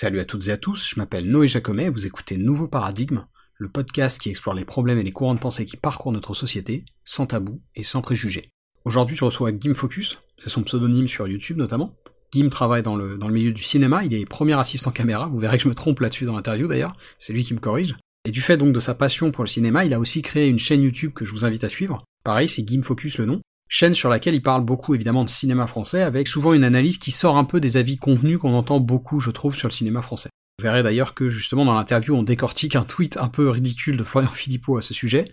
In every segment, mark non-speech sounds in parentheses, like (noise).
Salut à toutes et à tous, je m'appelle Noé Jacomet et vous écoutez Nouveau Paradigme, le podcast qui explore les problèmes et les courants de pensée qui parcourent notre société, sans tabou et sans préjugés. Aujourd'hui, je reçois Gim Focus, c'est son pseudonyme sur YouTube notamment. Gim travaille dans le, dans le milieu du cinéma, il est premier assistant caméra, vous verrez que je me trompe là-dessus dans l'interview d'ailleurs, c'est lui qui me corrige. Et du fait donc de sa passion pour le cinéma, il a aussi créé une chaîne YouTube que je vous invite à suivre. Pareil, c'est Gim Focus le nom. Chaîne sur laquelle il parle beaucoup évidemment de cinéma français, avec souvent une analyse qui sort un peu des avis convenus qu'on entend beaucoup, je trouve, sur le cinéma français. Vous verrez d'ailleurs que justement dans l'interview, on décortique un tweet un peu ridicule de Florian (laughs) Philippot à ce sujet.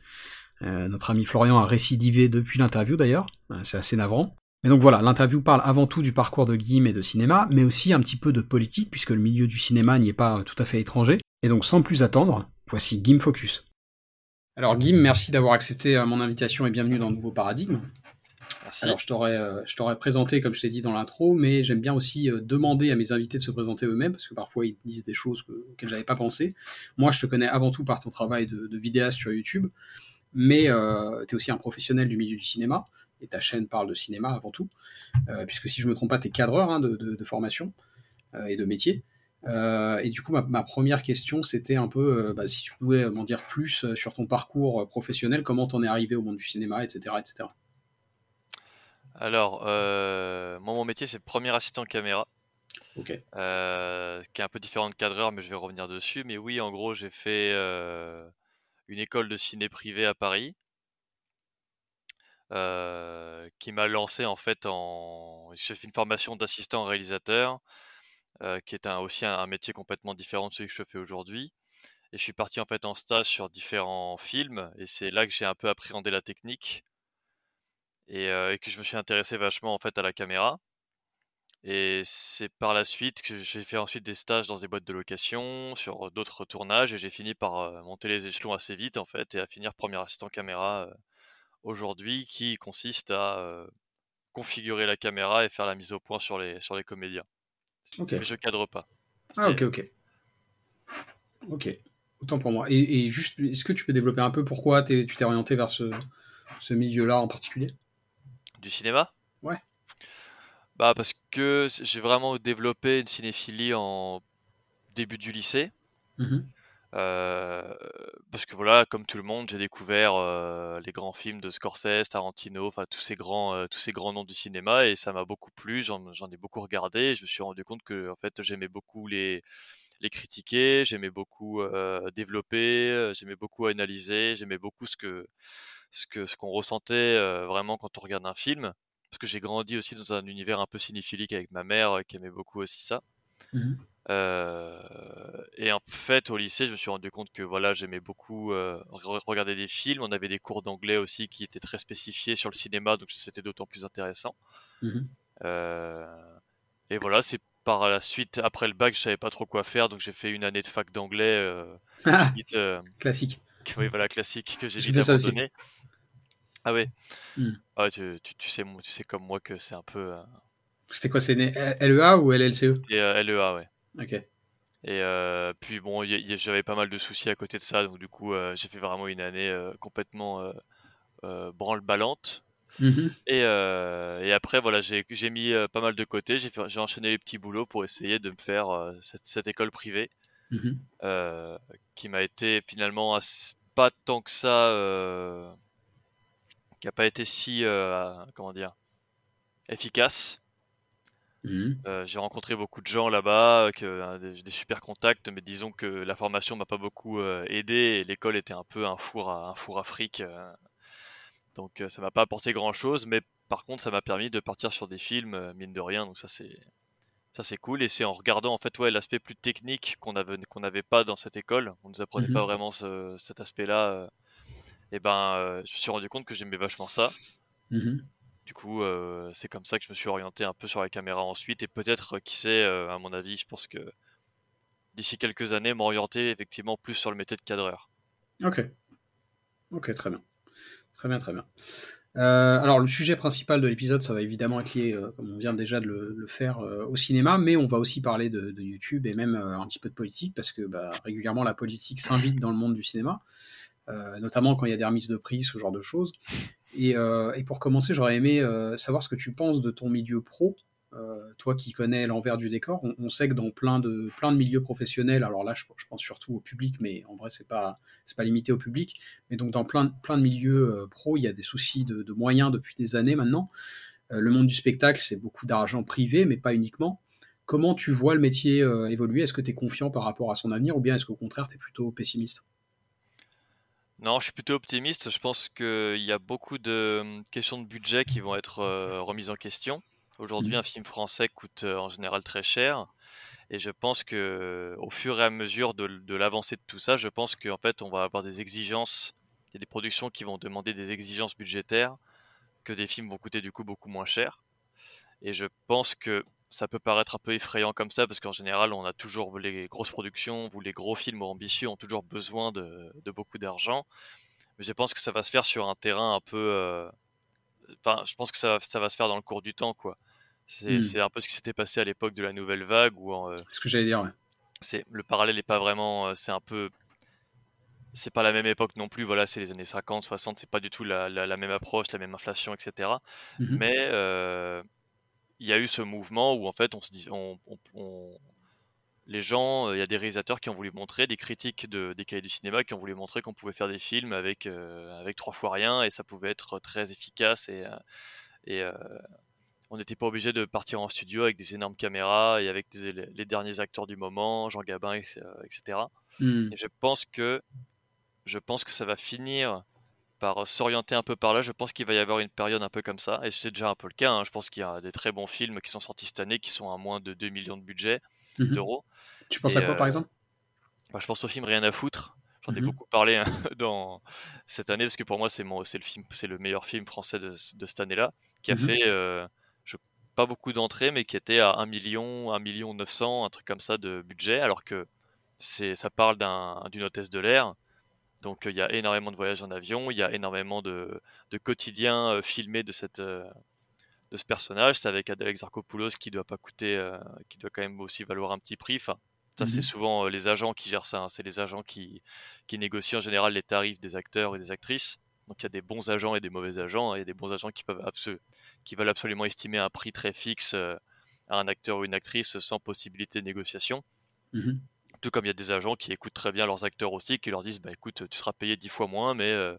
Euh, notre ami Florian a récidivé depuis l'interview d'ailleurs, euh, c'est assez navrant. Mais donc voilà, l'interview parle avant tout du parcours de Guim et de cinéma, mais aussi un petit peu de politique, puisque le milieu du cinéma n'y est pas tout à fait étranger. Et donc sans plus attendre, voici Guim Focus. Alors Guim, merci d'avoir accepté euh, mon invitation et bienvenue dans nouveau paradigme. Alors je t'aurais, euh, je t'aurais présenté comme je t'ai dit dans l'intro, mais j'aime bien aussi euh, demander à mes invités de se présenter eux-mêmes parce que parfois ils disent des choses que, auxquelles j'avais pas pensé. Moi, je te connais avant tout par ton travail de, vidéaste sur YouTube, mais euh, tu es aussi un professionnel du milieu du cinéma et ta chaîne parle de cinéma avant tout, puisque si je me trompe pas, tu es cadreur hein, de, formation et de métier. Et du coup, ma, ma première question, c'était un peu bah, si tu pouvais m'en dire plus sur ton parcours professionnel, comment t'en es arrivé au monde du cinéma, etc., etc. Alors, euh, moi, mon métier, c'est premier assistant caméra. Euh, qui est un peu différent de cadreur, mais je vais revenir dessus. Mais oui, en gros, j'ai fait euh, une école de ciné privée à Paris, qui m'a lancé en fait en. J'ai fait une formation d'assistant réalisateur, qui est un, aussi un, un métier complètement différent de celui que je fais aujourd'hui. Et je suis parti en fait en stage sur différents films, et c'est là que j'ai un peu appréhendé la technique et, euh, et, que je me suis intéressé vachement en fait à la caméra. Et c'est par la suite que j'ai fait ensuite des stages dans des boîtes de location, sur d'autres tournages, et j'ai fini par euh, monter les échelons assez vite en fait, et à finir premier assistant caméra euh, aujourd'hui, qui consiste à configurer la caméra et faire la mise au point sur les, sur les comédiens. Okay. Mais je cadre pas. Ah ok ok. Ok. Autant pour moi. Et, et juste, est-ce que tu peux développer un peu pourquoi tu t'es orienté vers ce, ce milieu-là en particulier? Du cinéma Ouais. Bah parce que j'ai vraiment développé une cinéphilie en début du lycée. Mmh. Euh, parce que voilà, comme tout le monde, j'ai découvert euh, les grands films de Scorsese, Tarantino, enfin tous ces grands, euh, tous ces grands noms du cinéma et ça m'a beaucoup plu. J'en ai beaucoup regardé. Et je me suis rendu compte que en fait j'aimais beaucoup les les critiquer, j'aimais beaucoup développer, j'aimais beaucoup analyser, j'aimais beaucoup ce que ce que ce qu'on ressentait euh, vraiment quand on regarde un film parce que j'ai grandi aussi dans un univers un peu cinéphilique avec ma mère euh, qui aimait beaucoup aussi ça. Mmh. euh, et en fait au lycée je me suis rendu compte que voilà j'aimais beaucoup euh, regarder des films. On avait des cours d'anglais aussi qui étaient très spécifiés sur le cinéma donc c'était d'autant plus intéressant. Mmh. et voilà c'est par la suite après le bac je savais pas trop quoi faire donc j'ai fait une année de fac d'anglais ah, classique. oui voilà classique que j'ai vite abandonné ah ouais. Mmh. Ah, tu, tu, tu, sais, tu sais comme moi que c'est un peu. Euh... C'était quoi C'est LEA ou LLCE C'était euh, LEA, ouais. Ok. Et euh, puis bon, j'avais pas mal de soucis à côté de ça, donc du coup, j'ai fait vraiment une année complètement branle-ballante. Mmh. Et, et, après, voilà, j'ai mis pas mal de côté, j'ai enchaîné les petits boulots pour essayer de me faire cette, cette, école privée, mmh. qui m'a été finalement pas tant que ça qui pas été si euh, comment dire efficace. Mmh. Euh, j'ai rencontré beaucoup de gens là-bas, que euh, des, des, super contacts, mais disons que la formation m'a pas beaucoup aidé et l'école était un peu un four à un four afrique, donc ça m'a pas apporté grand-chose. Mais par contre, ça m'a permis de partir sur des films mine de rien, donc ça c'est ça c'est cool et c'est en regardant en fait ouais l'aspect plus technique qu'on avait qu'on n'avait pas dans cette école. On nous apprenait mmh. pas vraiment ce, cet aspect-là et ben euh, je me suis rendu compte que j'aimais vachement ça. Mmh. Du coup, euh, c'est comme ça que je me suis orienté un peu sur la caméra ensuite. Et peut-être, qui sait, euh, à mon avis, je pense que d'ici quelques années, m'orienter effectivement plus sur le métier de cadreur. Ok. Ok, très bien. Très bien, très bien. Euh, alors, le sujet principal de l'épisode, ça va évidemment être lié, euh, comme on vient déjà de le, le faire, euh, au cinéma, mais on va aussi parler de, de YouTube et même un petit peu de politique, parce que bah, régulièrement, la politique s'invite dans le monde du cinéma. Euh, notamment quand il y a des remises de prix, ce genre de choses. Et, euh, pour commencer, j'aurais aimé euh, savoir ce que tu penses de ton milieu pro toi qui connais l'envers du décor, on, sait que dans plein de, plein de milieux professionnels, alors là je, pense surtout au public, mais en vrai c'est pas, pas limité au public, mais donc dans plein, plein de milieux pro, il y a des soucis de, moyens depuis des années maintenant. le monde du spectacle, c'est beaucoup d'argent privé, mais pas uniquement. Comment tu vois le métier évoluer? Est-ce que tu es confiant par rapport à son avenir ou bien est-ce qu'au contraire tu es plutôt pessimiste? Non, je suis plutôt optimiste. Je pense qu'il y a beaucoup de hum, questions de budget qui vont être euh, remises en question. Aujourd'hui, mmh. un film français coûte euh, en général très cher. Et je pense que au fur et à mesure de, l'avancée de tout ça, je pense qu'en fait, on va avoir des exigences. Il y a des productions qui vont demander des exigences budgétaires que des films vont coûter du coup beaucoup moins cher. Et je pense que ça peut paraître un peu effrayant comme ça, parce qu'en général, on a toujours les grosses productions, ou les gros films ambitieux ont toujours besoin de, beaucoup d'argent. Mais je pense que ça va se faire sur un terrain un peu. Euh, enfin, je pense que ça, ça, va se faire dans le cours du temps, quoi. C'est hmm. un peu ce qui s'était passé à l'époque de la nouvelle vague. Où, euh, ce que j'allais dire, ouais. c'est Le parallèle n'est pas vraiment. Euh, c'est un peu. C'est pas la même époque non plus, voilà, c'est les années 50, 60, c'est pas du tout la, la, même approche, la même inflation, etc. Mmh Mais il y a eu ce mouvement où en fait on se dit, on, les gens, il y a des réalisateurs qui ont voulu montrer, des critiques de, des cahiers du cinéma qui ont voulu montrer qu'on pouvait faire des films avec, euh, avec trois fois rien et ça pouvait être très efficace et, euh, et euh, on n'était pas obligé de partir en studio avec des énormes caméras et avec les derniers acteurs du moment, Jean Gabin, etc. Et je pense que je pense que ça va finir par s'orienter un peu par là. Je pense qu'il va y avoir une période un peu comme ça, et c'est déjà un peu le cas. Hein. Je pense qu'il y a des très bons films qui sont sortis cette année qui sont à moins de 2 millions de budget mmh d'euros. Tu penses à quoi par exemple? bah, Je pense au film Rien à foutre. J'en ai mmh beaucoup parlé hein, (laughs) dans cette année parce que pour moi c'est c'est le film, c'est le meilleur film français de, cette année-là, qui a mmh fait euh, je, pas beaucoup d'entrées, mais qui était à 1 million, 1 million 900, un truc comme ça de budget, alors que c'est ça parle d'une hôtesse de l'air donc il y a énormément de voyages en avion, il y a énormément de, de quotidiens filmés de cette de ce personnage. C'est avec Adèle Exarchopoulos qui doit pas coûter, euh, qui doit quand même aussi valoir un petit prix. Enfin, ça c'est mmh souvent les agents qui gèrent ça. Hein. C'est les agents qui qui négocient en général les tarifs des acteurs et des actrices. Donc il y a des bons agents et des mauvais agents. Il y a des bons agents qui peuvent qui veulent absolument estimer un prix très fixe à un acteur ou une actrice sans possibilité de négociation. Mmh tout comme il y a des agents qui écoutent très bien leurs acteurs aussi, qui leur disent bah écoute, tu seras payé dix fois moins, mais, euh,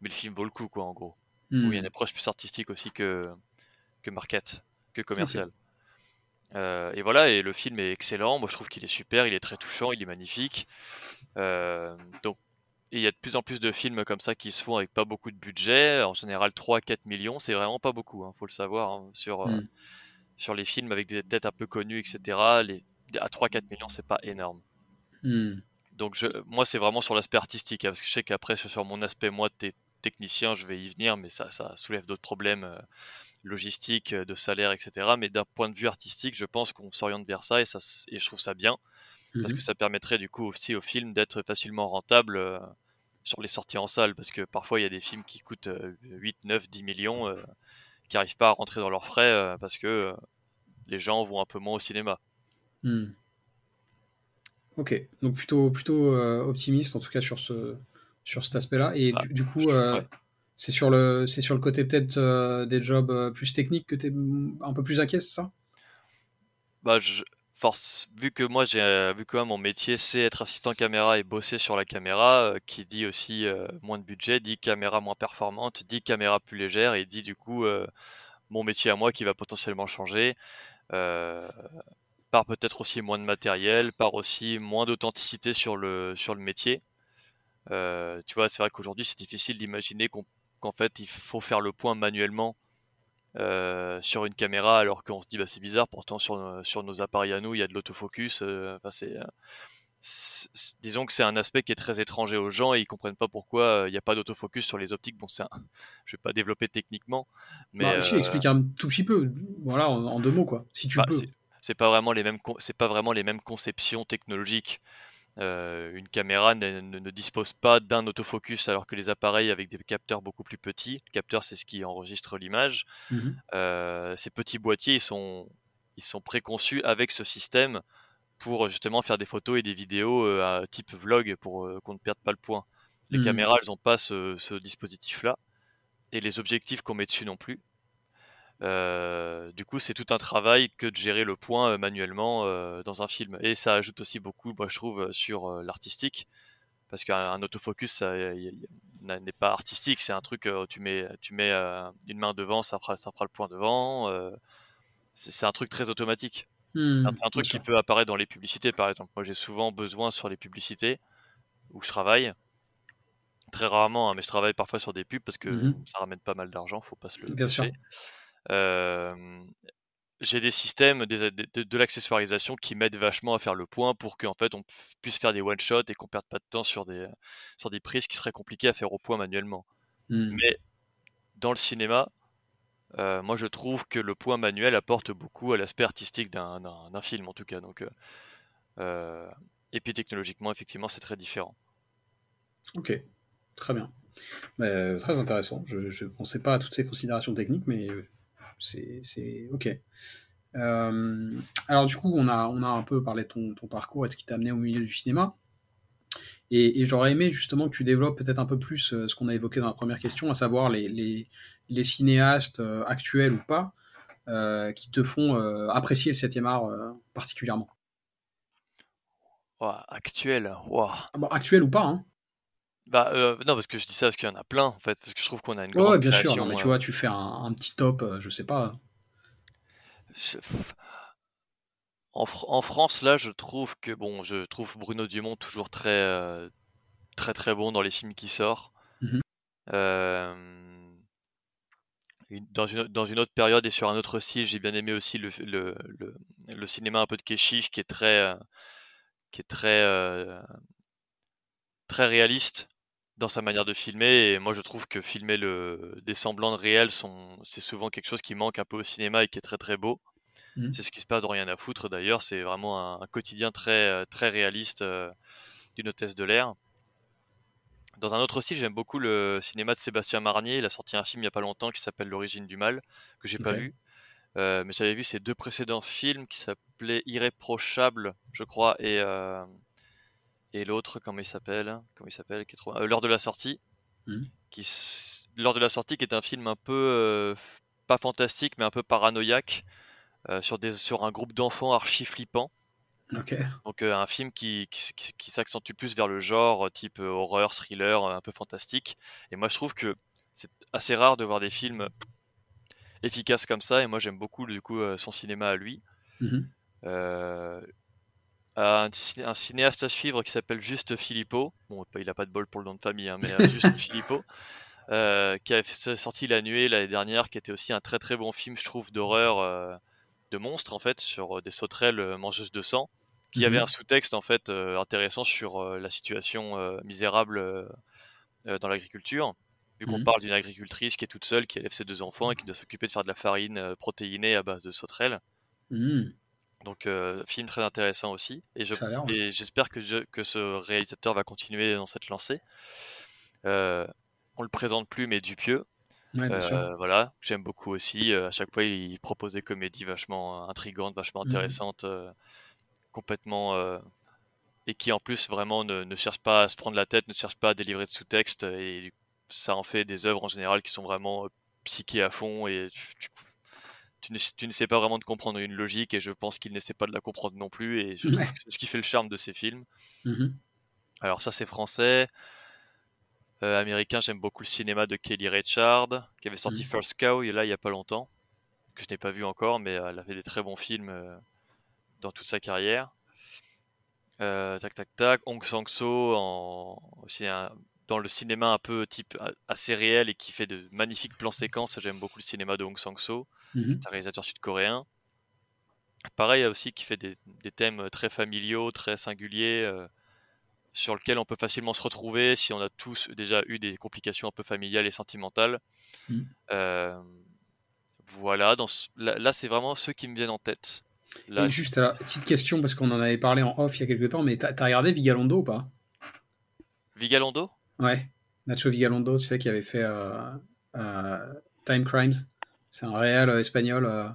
mais le film vaut le coup, quoi, en gros. il y a une approche plus artistique aussi que, que market, que commercial. Euh, et voilà, et le film est excellent. Moi, je trouve qu'il est super, il est très touchant, il est magnifique. Euh, donc, il y a de plus en plus de films comme ça qui se font avec pas beaucoup de budget. En général, 3-4 millions, c'est vraiment pas beaucoup, hein, faut le savoir. Hein, sur, hmm. sur les films avec des têtes un peu connues, etc. Les, à 3-4 millions, c'est pas énorme. Hmm. Donc je, moi, c'est vraiment sur l'aspect artistique, hein, parce que je sais qu'après, sur mon aspect, moi, technicien, je vais y venir, mais ça, ça soulève d'autres problèmes euh, logistiques, euh, de salaire, etc. Mais d'un point de vue artistique, je pense qu'on s'oriente vers ça, et, ça, et je trouve ça bien, parce que mhm. ça permettrait du coup aussi au film d'être facilement rentable euh, sur les sorties en salle, parce que parfois, il y a des films qui coûtent 8, 9, 10 millions, qui n'arrivent pas à rentrer dans leurs frais, parce que les gens vont un peu moins au cinéma. Hmm. Ok, donc plutôt, plutôt euh, optimiste en tout cas sur, ce, sur cet aspect-là. Et bah, du, coup, euh, c'est sur, le, sur le côté peut-être euh, des jobs plus techniques que tu es un peu plus inquiet, c'est ça? Bah, je, force, vu que moi, j'ai vu que mon métier, c'est être assistant caméra et bosser sur la caméra, qui dit aussi moins de budget, dit caméra moins performante, dit caméra plus légère, et dit du coup mon métier à moi qui va potentiellement changer par peut-être aussi moins de matériel, par aussi moins d'authenticité sur le, sur le métier. Euh, tu vois, c'est vrai qu'aujourd'hui, c'est difficile d'imaginer qu'en fait, il faut faire le point manuellement euh, sur une caméra, alors qu'on se dit, bah, c'est bizarre, pourtant sur, sur nos appareils à nous, il y a de l'autofocus. Euh, c'est, disons que c'est un aspect qui est très étranger aux gens et ils comprennent pas pourquoi il n'y a pas d'autofocus sur les optiques. Bon, c'est (laughs) je vais pas développer techniquement, mais bah, je explique un tout petit peu, voilà, en, deux mots quoi, si tu bah, peux c'est pas vraiment les mêmes c'est pas vraiment les mêmes conceptions technologiques. Euh, une caméra ne, dispose pas d'un autofocus alors que les appareils avec des capteurs beaucoup plus petits, le capteur c'est ce qui enregistre l'image, mmh euh, ces petits boîtiers ils sont, ils sont préconçus avec ce système pour justement faire des photos et des vidéos euh, à type vlog pour qu'on ne perde pas le point. Les mmh caméras elles n'ont pas ce, ce dispositif là et les objectifs qu'on met dessus non plus. Du coup, c'est tout un travail que de gérer le point manuellement dans un film. Et ça ajoute aussi beaucoup, moi je trouve, sur l'artistique. Parce qu'un autofocus, ça n'est pas artistique, c'est un truc, tu mets, tu mets une main devant, ça fera, ça fera le point devant. c'est un truc très automatique. Mmh, un, truc qui peut apparaître dans les publicités, par exemple. Moi, j'ai souvent besoin sur les publicités où je travaille. Très rarement, hein, mais je travaille parfois sur des pubs parce que mmh ça ramène pas mal d'argent, faut pas se le Bien sûr. J'ai des systèmes de, de l'accessoirisation qui m'aident vachement à faire le point pour qu'en fait on puisse faire des one shots et qu'on perde pas de temps sur des sur des prises qui seraient compliquées à faire au point manuellement. Mmh. Mais dans le cinéma, euh, moi, je trouve que le point manuel apporte beaucoup à l'aspect artistique d'un film, en tout cas. Donc, euh, euh, et puis technologiquement, effectivement, c'est très différent. Ok, très bien. très intéressant. Je ne pensais pas à toutes ces considérations techniques, mais c'est ok. alors du coup, on a, on a un peu parlé de ton, ton parcours et ce qui t'a amené au milieu du cinéma. Et, j'aurais aimé justement que tu développes peut-être un peu plus euh, ce qu'on a évoqué dans la première question, à savoir les, les, cinéastes euh, actuels ou pas euh, qui te font apprécier le 7e art particulièrement. actuel, wow. Ah bah, actuel ou pas, hein. Bah non, parce que je dis ça parce qu'il y en a plein en fait, parce que je trouve qu'on a une grande. Ouais, bien sûr, mais tu vois, tu fais un, petit top, je sais pas. En, France, là, je trouve que bon, je trouve Bruno Dumont toujours très, euh, très très bon dans les films qui sort. Mmh dans, une, dans une autre période et sur un autre style, j'ai bien aimé aussi le, le, le, cinéma un peu de Keshish qui est très, euh, qui est très, euh, très réaliste dans sa manière de filmer. Et moi, je trouve que filmer le, des semblants de réel, c'est souvent quelque chose qui manque un peu au cinéma et qui est très très beau. Mmh. C'est ce qui se passe dans Rien à foutre d'ailleurs. C'est vraiment un, quotidien très, euh, très réaliste euh, d'une hôtesse de l'air. Dans un autre style, j'aime beaucoup le cinéma de Sébastien Marnier. Il a sorti un film il n'y a pas longtemps qui s'appelle L'origine du mal, que j'ai pas vu. Euh, mais j'avais vu ses deux précédents films qui s'appelaient Irréprochable, je crois, et, et l'autre, comment il s'appelle Comment il s'appelle L'heure de la sortie. Mmh. Qui, L'heure de la sortie, qui est un film un peu pas fantastique, mais un peu paranoïaque, euh, sur, des, sur un groupe d'enfants archi flippants. Donc euh, un film qui, qui, s'accentue plus vers le genre, euh, type horreur, thriller, un peu fantastique. Et moi je trouve que c'est assez rare de voir des films efficaces comme ça. Et moi j'aime beaucoup du coup son cinéma à lui. Mmh un, cinéaste à suivre qui s'appelle Juste Filippo. Bon, il a pas de bol pour le nom de famille, hein, mais Juste (laughs) Filippo. qui a sorti La Nuée l'année dernière, qui était aussi un très très bon film, je trouve, d'horreur de monstres en fait sur euh, des sauterelles euh, mangeuses de sang qui avait mhm. un sous-texte en fait euh, intéressant sur la situation misérable dans l'agriculture vu qu'on mhm. parle d'une agricultrice qui est toute seule, qui élève ses deux enfants et qui doit s'occuper de faire de la farine protéinée à base de sauterelles. Mhm. Donc, film très intéressant aussi. Et, j'espère que, que ce réalisateur va continuer dans cette lancée. on le présente plus, mais Dupieux, euh, voilà, j'aime beaucoup aussi. Euh, à chaque fois, il propose des comédies vachement intrigantes, vachement mmh intéressantes, euh, complètement. et qui en plus vraiment ne, ne cherche pas à se prendre la tête, ne cherche pas à délivrer de sous-texte. Et ça en fait des œuvres en général qui sont vraiment psychées à fond. Et tu, ne, sais pas vraiment de comprendre une logique. Et je pense qu'il n'essaie pas de la comprendre non plus. Et je trouve que c'est ce qui fait le charme de ces films. Mmh Alors, ça, c'est français. Euh, américain, j'aime beaucoup le cinéma de Kelly Richard, qui avait sorti mm. First Cow là il y a pas longtemps, que je n'ai pas vu encore, mais euh, elle a fait des très bons films euh, dans toute sa carrière. tac tac tac, Hong Sang-so en aussi dans le cinéma un peu type assez réel et qui fait de magnifiques plans séquences. J'aime beaucoup le cinéma de Hong Sang-so, mm-hmm. un réalisateur sud-coréen. Pareil aussi qui fait des, des, thèmes très familiaux, très singuliers sur lequel on peut facilement se retrouver si on a tous déjà eu des complications un peu familiales et sentimentales. Mm. Euh, voilà, dans là, c'est vraiment ceux qui me viennent en tête. Là, juste, alors, petite question, parce qu'on en avait parlé en off il y a quelques temps, mais t'as as regardé Vigalondo ou pas? Vigalondo? Ouais, Nacho Vigalondo, tu sais, qui avait fait euh, euh, Time Crimes. C'est un réel espagnol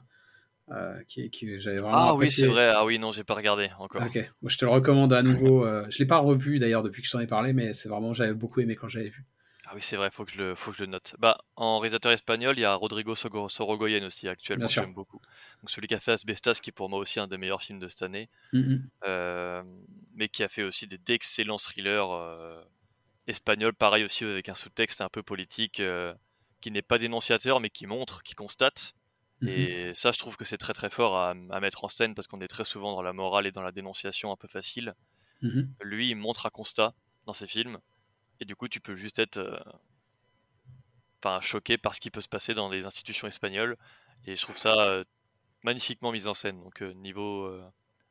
euh, qui, j'avais vraiment ah oui c'est vrai. Ah oui non j'ai pas regardé encore. Ok. Je te le recommande à nouveau euh, je l'ai pas revu d'ailleurs depuis que je t'en ai parlé mais c'est vraiment j'avais beaucoup aimé quand j'avais vu. Ah oui, c'est vrai, faut que je le, faut que je le note. Bah, en réalisateur espagnol, il y a Rodrigo Sorogoyen aussi actuellement, j'aime beaucoup. Donc celui qui a fait Asbestas, qui est pour moi aussi un des meilleurs films de cette année, mm-hmm. euh, mais qui a fait aussi d'excellents thrillers euh, espagnols, pareil aussi avec un sous-texte un peu politique, euh, qui n'est pas dénonciateur, mais qui montre, qui constate. Mm-hmm. Et ça, je trouve que c'est très très fort à, mettre en scène parce qu'on est très souvent dans la morale et dans la dénonciation un peu facile. Mm-hmm. Lui, il montre un constat dans ses films et du coup, tu peux juste être euh, choqué par ce qui peut se passer dans les institutions espagnoles. Et je trouve ça euh, magnifiquement mis en scène. Donc, euh, niveau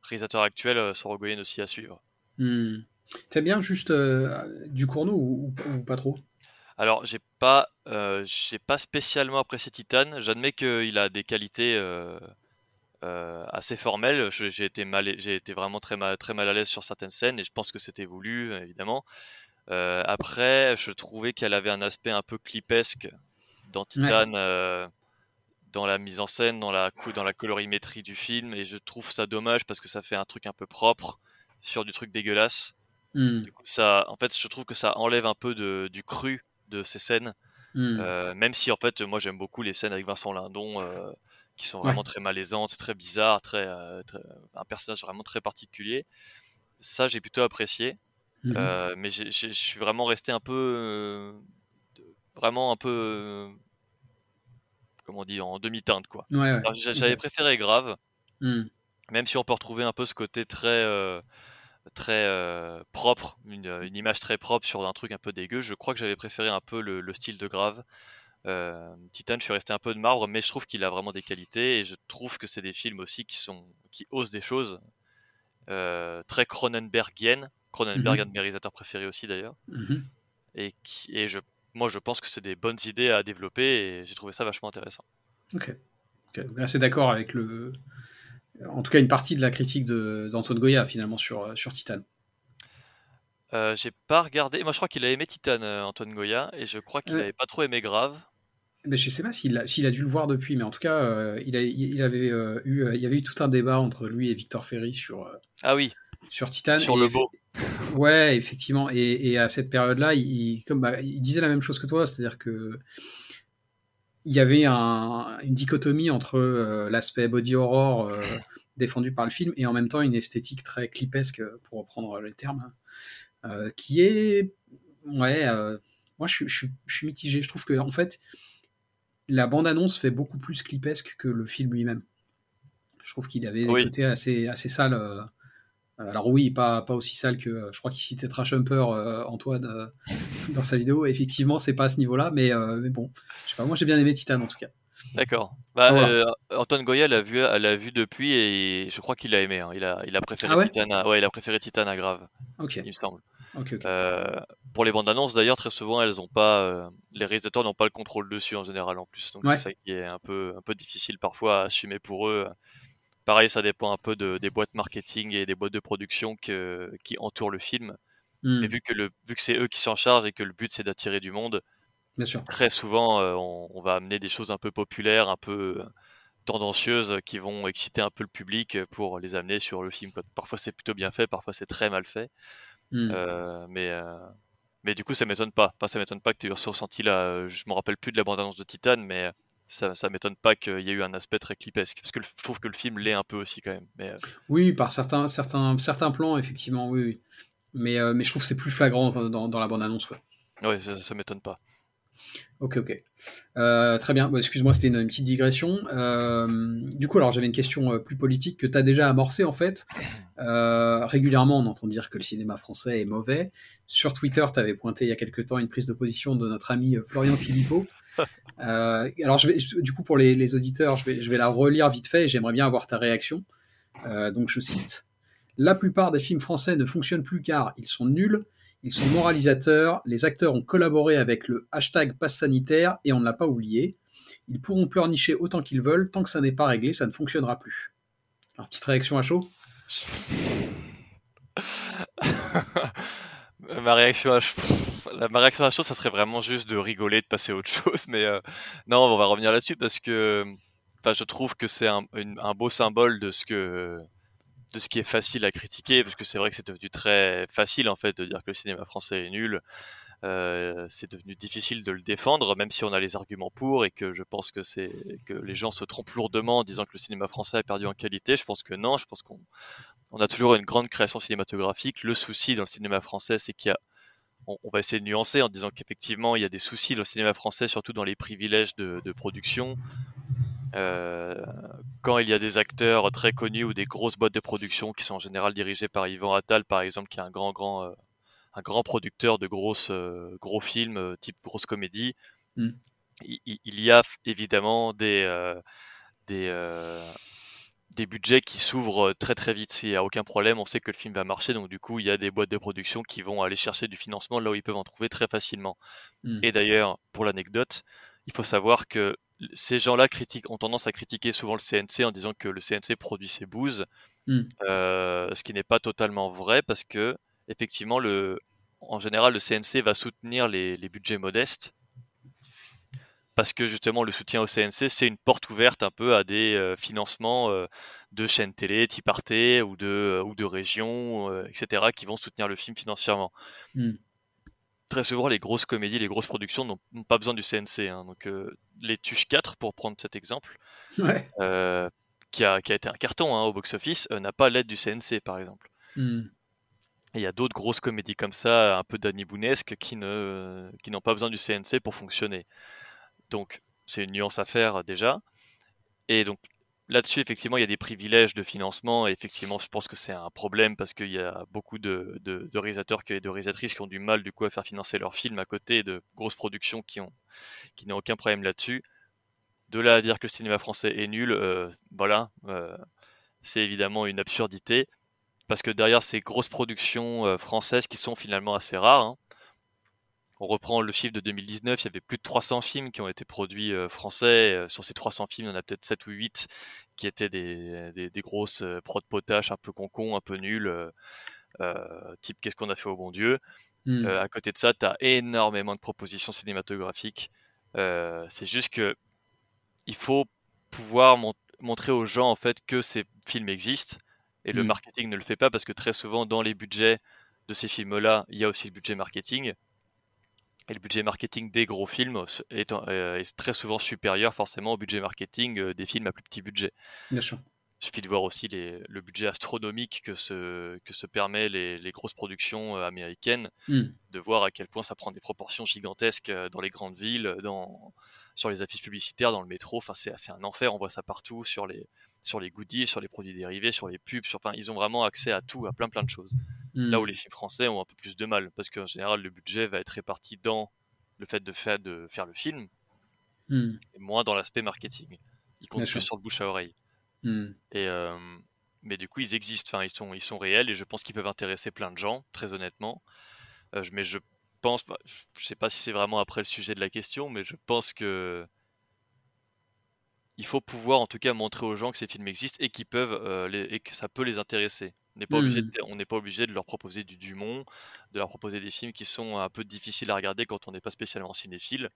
réalisateur actuel, Sorogoyen aussi à suivre. Mmh. T'aimes bien juste du Cournot ou, pas trop? Alors, j'ai pas, j'ai pas spécialement apprécié Titan. J'admets qu'il a des qualités assez formelles. J'ai été mal, j'ai été vraiment très mal, très mal à l'aise sur certaines scènes et je pense que c'était voulu, évidemment. Euh, après, je trouvais qu'elle avait un aspect un peu clipesque dans Titan, euh, dans la mise en scène, dans la, dans la colorimétrie du film, et je trouve ça dommage parce que ça fait un truc un peu propre sur du truc dégueulasse. Hmm. Du coup, ça, en fait, je trouve que ça enlève un peu de, du cru de ces scènes, hmm. euh, même si en fait, moi j'aime beaucoup les scènes avec Vincent Lindon qui sont vraiment très malaisantes, très bizarres, très, un personnage vraiment très particulier. Ça, j'ai plutôt apprécié. Mmh euh, mais je suis vraiment resté un peu, euh, vraiment un peu, euh, comment on dit, en demi-teinte quoi. J'avais préféré Grave, mmh. même si on peut retrouver un peu ce côté très, très propre, une, image très propre sur un truc un peu dégueu. Je crois que j'avais préféré un peu le, style de Grave. Titan, je suis resté un peu de marbre, mais je trouve qu'il a vraiment des qualités et je trouve que c'est des films aussi qui sont, qui osent des choses très Cronenbergiennes Cronenberg, un de mes réalisateurs préférés aussi d'ailleurs. Mhm. Et, qui, et je, moi, je pense que c'est des bonnes idées à développer et j'ai trouvé ça vachement intéressant. Ok. Donc, assez d'accord avec le. En tout cas, une partie de la critique d'Antoine Goya finalement sur, euh, sur Titan. Euh, j'ai pas regardé. Moi, je crois qu'il a aimé Titan, euh, Antoine Goya, et je crois qu'il n'avait pas trop aimé Grave. Mais je sais pas s'il a, a, dû le voir depuis, mais en tout cas, il, a, il, avait eu, il y avait eu tout un débat entre lui et Victor Ferry sur. ah oui. Sur Titan. Sur le beau. Ouais, effectivement. Et, à cette période-là, il, comme, bah, il disait la même chose que toi, c'est-à-dire que il y avait une dichotomie entre euh, l'aspect body horror euh, (laughs) défendu par le film et en même temps une esthétique très clipesque, pour reprendre le terme, euh, qui est, ouais, moi je, suis mitigé. Je trouve que en fait, la bande-annonce fait beaucoup plus clipesque que le film lui-même. Je trouve qu'il avait des côtés assez, assez sales alors oui, pas, pas aussi sale que euh, je crois qu'il citait Trash Humper euh, Antoine dans sa vidéo. Effectivement, c'est pas à ce niveau-là, mais, mais bon, je sais pas. Moi, j'ai bien aimé Titan en tout cas. D'accord. Bah, Antoine Goya l'a vu, l'a vu depuis et je crois qu'il a aimé. Hein. Il, a, il a préféré ah Titan. À, ouais, il a préféré Titan à Grave. Ok. Il me semble. pour les bandes annonces, d'ailleurs, très souvent, elles ont pas, les réalisateurs n'ont pas le contrôle dessus en général en plus. Donc c'est ça qui est un peu, un peu difficile parfois à assumer pour eux. Pareil, ça dépend un peu de, des boîtes marketing et des boîtes de production que, qui entourent le film. Hmm. Mais vu que, le, vu que c'est eux qui s'en chargent et que le but c'est d'attirer du monde, Bien sûr. très souvent euh, on, va amener des choses un peu populaires, un peu euh, tendancieuses qui vont exciter un peu le public pour les amener sur le film. Parfois c'est plutôt bien fait, parfois c'est très mal fait. Hmm. Euh, mais, mais du coup ça m'étonne pas. Enfin, ça m'étonne pas que tu aies ressenti là. Je me rappelle plus de la bande-annonce de Titan, mais ça, ça m'étonne pas qu'il y ait eu un aspect très clipesque. Parce que je trouve que le film l'est un peu aussi quand même. Mais, euh, Oui, par certains, certains, certains plans, effectivement, oui. Mais, euh, mais je trouve que c'est plus flagrant dans, dans la bande-annonce. Oui, ça, ça m'étonne pas. Ok, ok. Euh, très bien. Excuse-moi, c'était une, petite digression. du coup, alors j'avais une question plus politique que tu as déjà amorcée en fait. régulièrement, on entend dire que le cinéma français est mauvais. Sur Twitter, tu avais pointé il y a quelque temps une prise de position de notre ami Florian Philippot, euh, alors, je vais, du coup, pour les, auditeurs, je vais, je vais, la relire vite fait et j'aimerais bien avoir ta réaction. Euh, donc, je cite La plupart des films français ne fonctionnent plus car ils sont nuls, ils sont moralisateurs, les acteurs ont collaboré avec le hashtag passe sanitaire et on ne l'a pas oublié. Ils pourront pleurnicher autant qu'ils veulent, tant que ça n'est pas réglé, ça ne fonctionnera plus. Alors, petite réaction à chaud? (laughs) Ma réaction à ma réaction à chose, ça serait vraiment juste de rigoler, de passer à autre (laughs) chose. Mais euh, non, on va revenir là-dessus parce que, je trouve que c'est un, beau symbole de ce qui est facile à critiquer, parce que c'est vrai que c'est devenu très facile en fait de dire que le cinéma français est nul. c'est devenu difficile de le défendre, même si on a les arguments pour et que je pense que les gens se trompent lourdement en disant que le cinéma français a perdu en qualité. Je pense que non. Je pense qu'on on a toujours une grande création cinématographique. Le souci dans le cinéma français, c'est qu'il y a on, va essayer de nuancer en disant qu'effectivement il y a des soucis dans le cinéma français, surtout dans les privilèges de, production. Euh, quand il y a des acteurs très connus ou des grosses boîtes de production qui sont en général dirigées par Yvan Attal, par exemple, qui est un grand, grand, euh, un grand producteur de grosses, euh, gros films type grosse comédie, mm. il, y a évidemment des, des, des budgets qui s'ouvrent très très vite. S'il n'y a aucun problème, on sait que le film va marcher, donc du coup, il y a des boîtes de production qui vont aller chercher du financement là où ils peuvent en trouver très facilement. Hmm. Et d'ailleurs, pour l'anecdote, il faut savoir que ces gens-là critiquent, ont tendance à critiquer souvent le CNC en disant que le CNC produit ses bouses, hmm. euh, ce qui n'est pas totalement vrai parce que effectivement, le, en général, le CNC va soutenir les budgets modestes parce que justement le soutien au CNC c'est une porte ouverte un peu à des euh, financements euh, de chaînes télé type Arte ou de euh, ou de régions etc qui vont soutenir le film financièrement. Hmm. Très souvent les grosses comédies, les grosses productions n'ont pas besoin du CNC. Hein. donc les Tuches 4 pour prendre cet exemple, qui, a, qui, a, été un carton hein, au box-office, n'a pas l'aide du CNC par exemple. Hmm. il y a d'autres grosses comédies comme ça, un peu d'anibounesque, qui ne qui n'ont pas besoin du CNC pour fonctionner. Donc, c'est une nuance à faire déjà. Et donc, là-dessus, effectivement, il y a des privilèges de financement. Et effectivement, je pense que c'est un problème parce qu'il y a beaucoup de, réalisateurs et de réalisatrices qui ont du mal, du coup, à faire financer leurs films à côté de grosses productions qui ont qui n'ont aucun problème là-dessus. De là à dire que le cinéma français est nul, euh, voilà, euh, c'est évidemment une absurdité. Parce que derrière ces grosses productions euh, françaises qui sont finalement assez rares, hein, on reprend le chiffre de 2019, il y avait plus de 300 films qui ont été produits euh, français. Euh, sur ces 300 films, il y en a peut-être 7 ou 8 qui étaient des, des, grosses euh, prod potaches un peu concon, un peu nul, type Qu'est-ce qu'on a fait au bon Dieu. Hmm. à côté de ça, tu as énormément de propositions cinématographiques. c'est juste que il faut pouvoir montrer aux gens en fait que ces films existent et le hmm. marketing ne le fait pas parce que très souvent dans les budgets de ces films-là, il y a aussi le budget marketing. Et le budget marketing des gros films est, euh, est, très souvent supérieur forcément au budget marketing euh, des films à plus petit budget. Bien sûr. Il suffit de voir aussi les, le budget astronomique que se, que se permet les, les grosses productions euh, américaines, hmm. de voir à quel point ça prend des proportions gigantesques dans les grandes villes, dans, sur les affiches publicitaires, dans le métro. Enfin, c'est un enfer, on voit ça partout, sur les, sur les goodies, sur les produits dérivés, sur les pubs. Sur, enfin, ils ont vraiment accès à tout, à plein plein de choses. Là où hmm. les films français ont un peu plus de mal, parce qu'en général, le budget va être réparti dans le fait de faire, de faire le film, hmm. et moins dans l'aspect marketing. Ils comptent plus sur le bouche à oreille. Hmm. Et, euh, mais du coup, ils existent, enfin, ils sont, ils sont réels, et je pense qu'ils peuvent intéresser plein de gens, très honnêtement. Euh, mais je pense, bah, je sais pas si c'est vraiment après le sujet de la question, mais je pense que il faut pouvoir en tout cas montrer aux gens que ces films existent et, qu'ils peuvent, euh, et que ça peut les intéresser. On n'est pas, obligé mmh. de, on n'est pas obligé de leur proposer du Dumont, de leur proposer des films qui sont un peu difficiles à regarder quand on n'est pas spécialement cinéphile,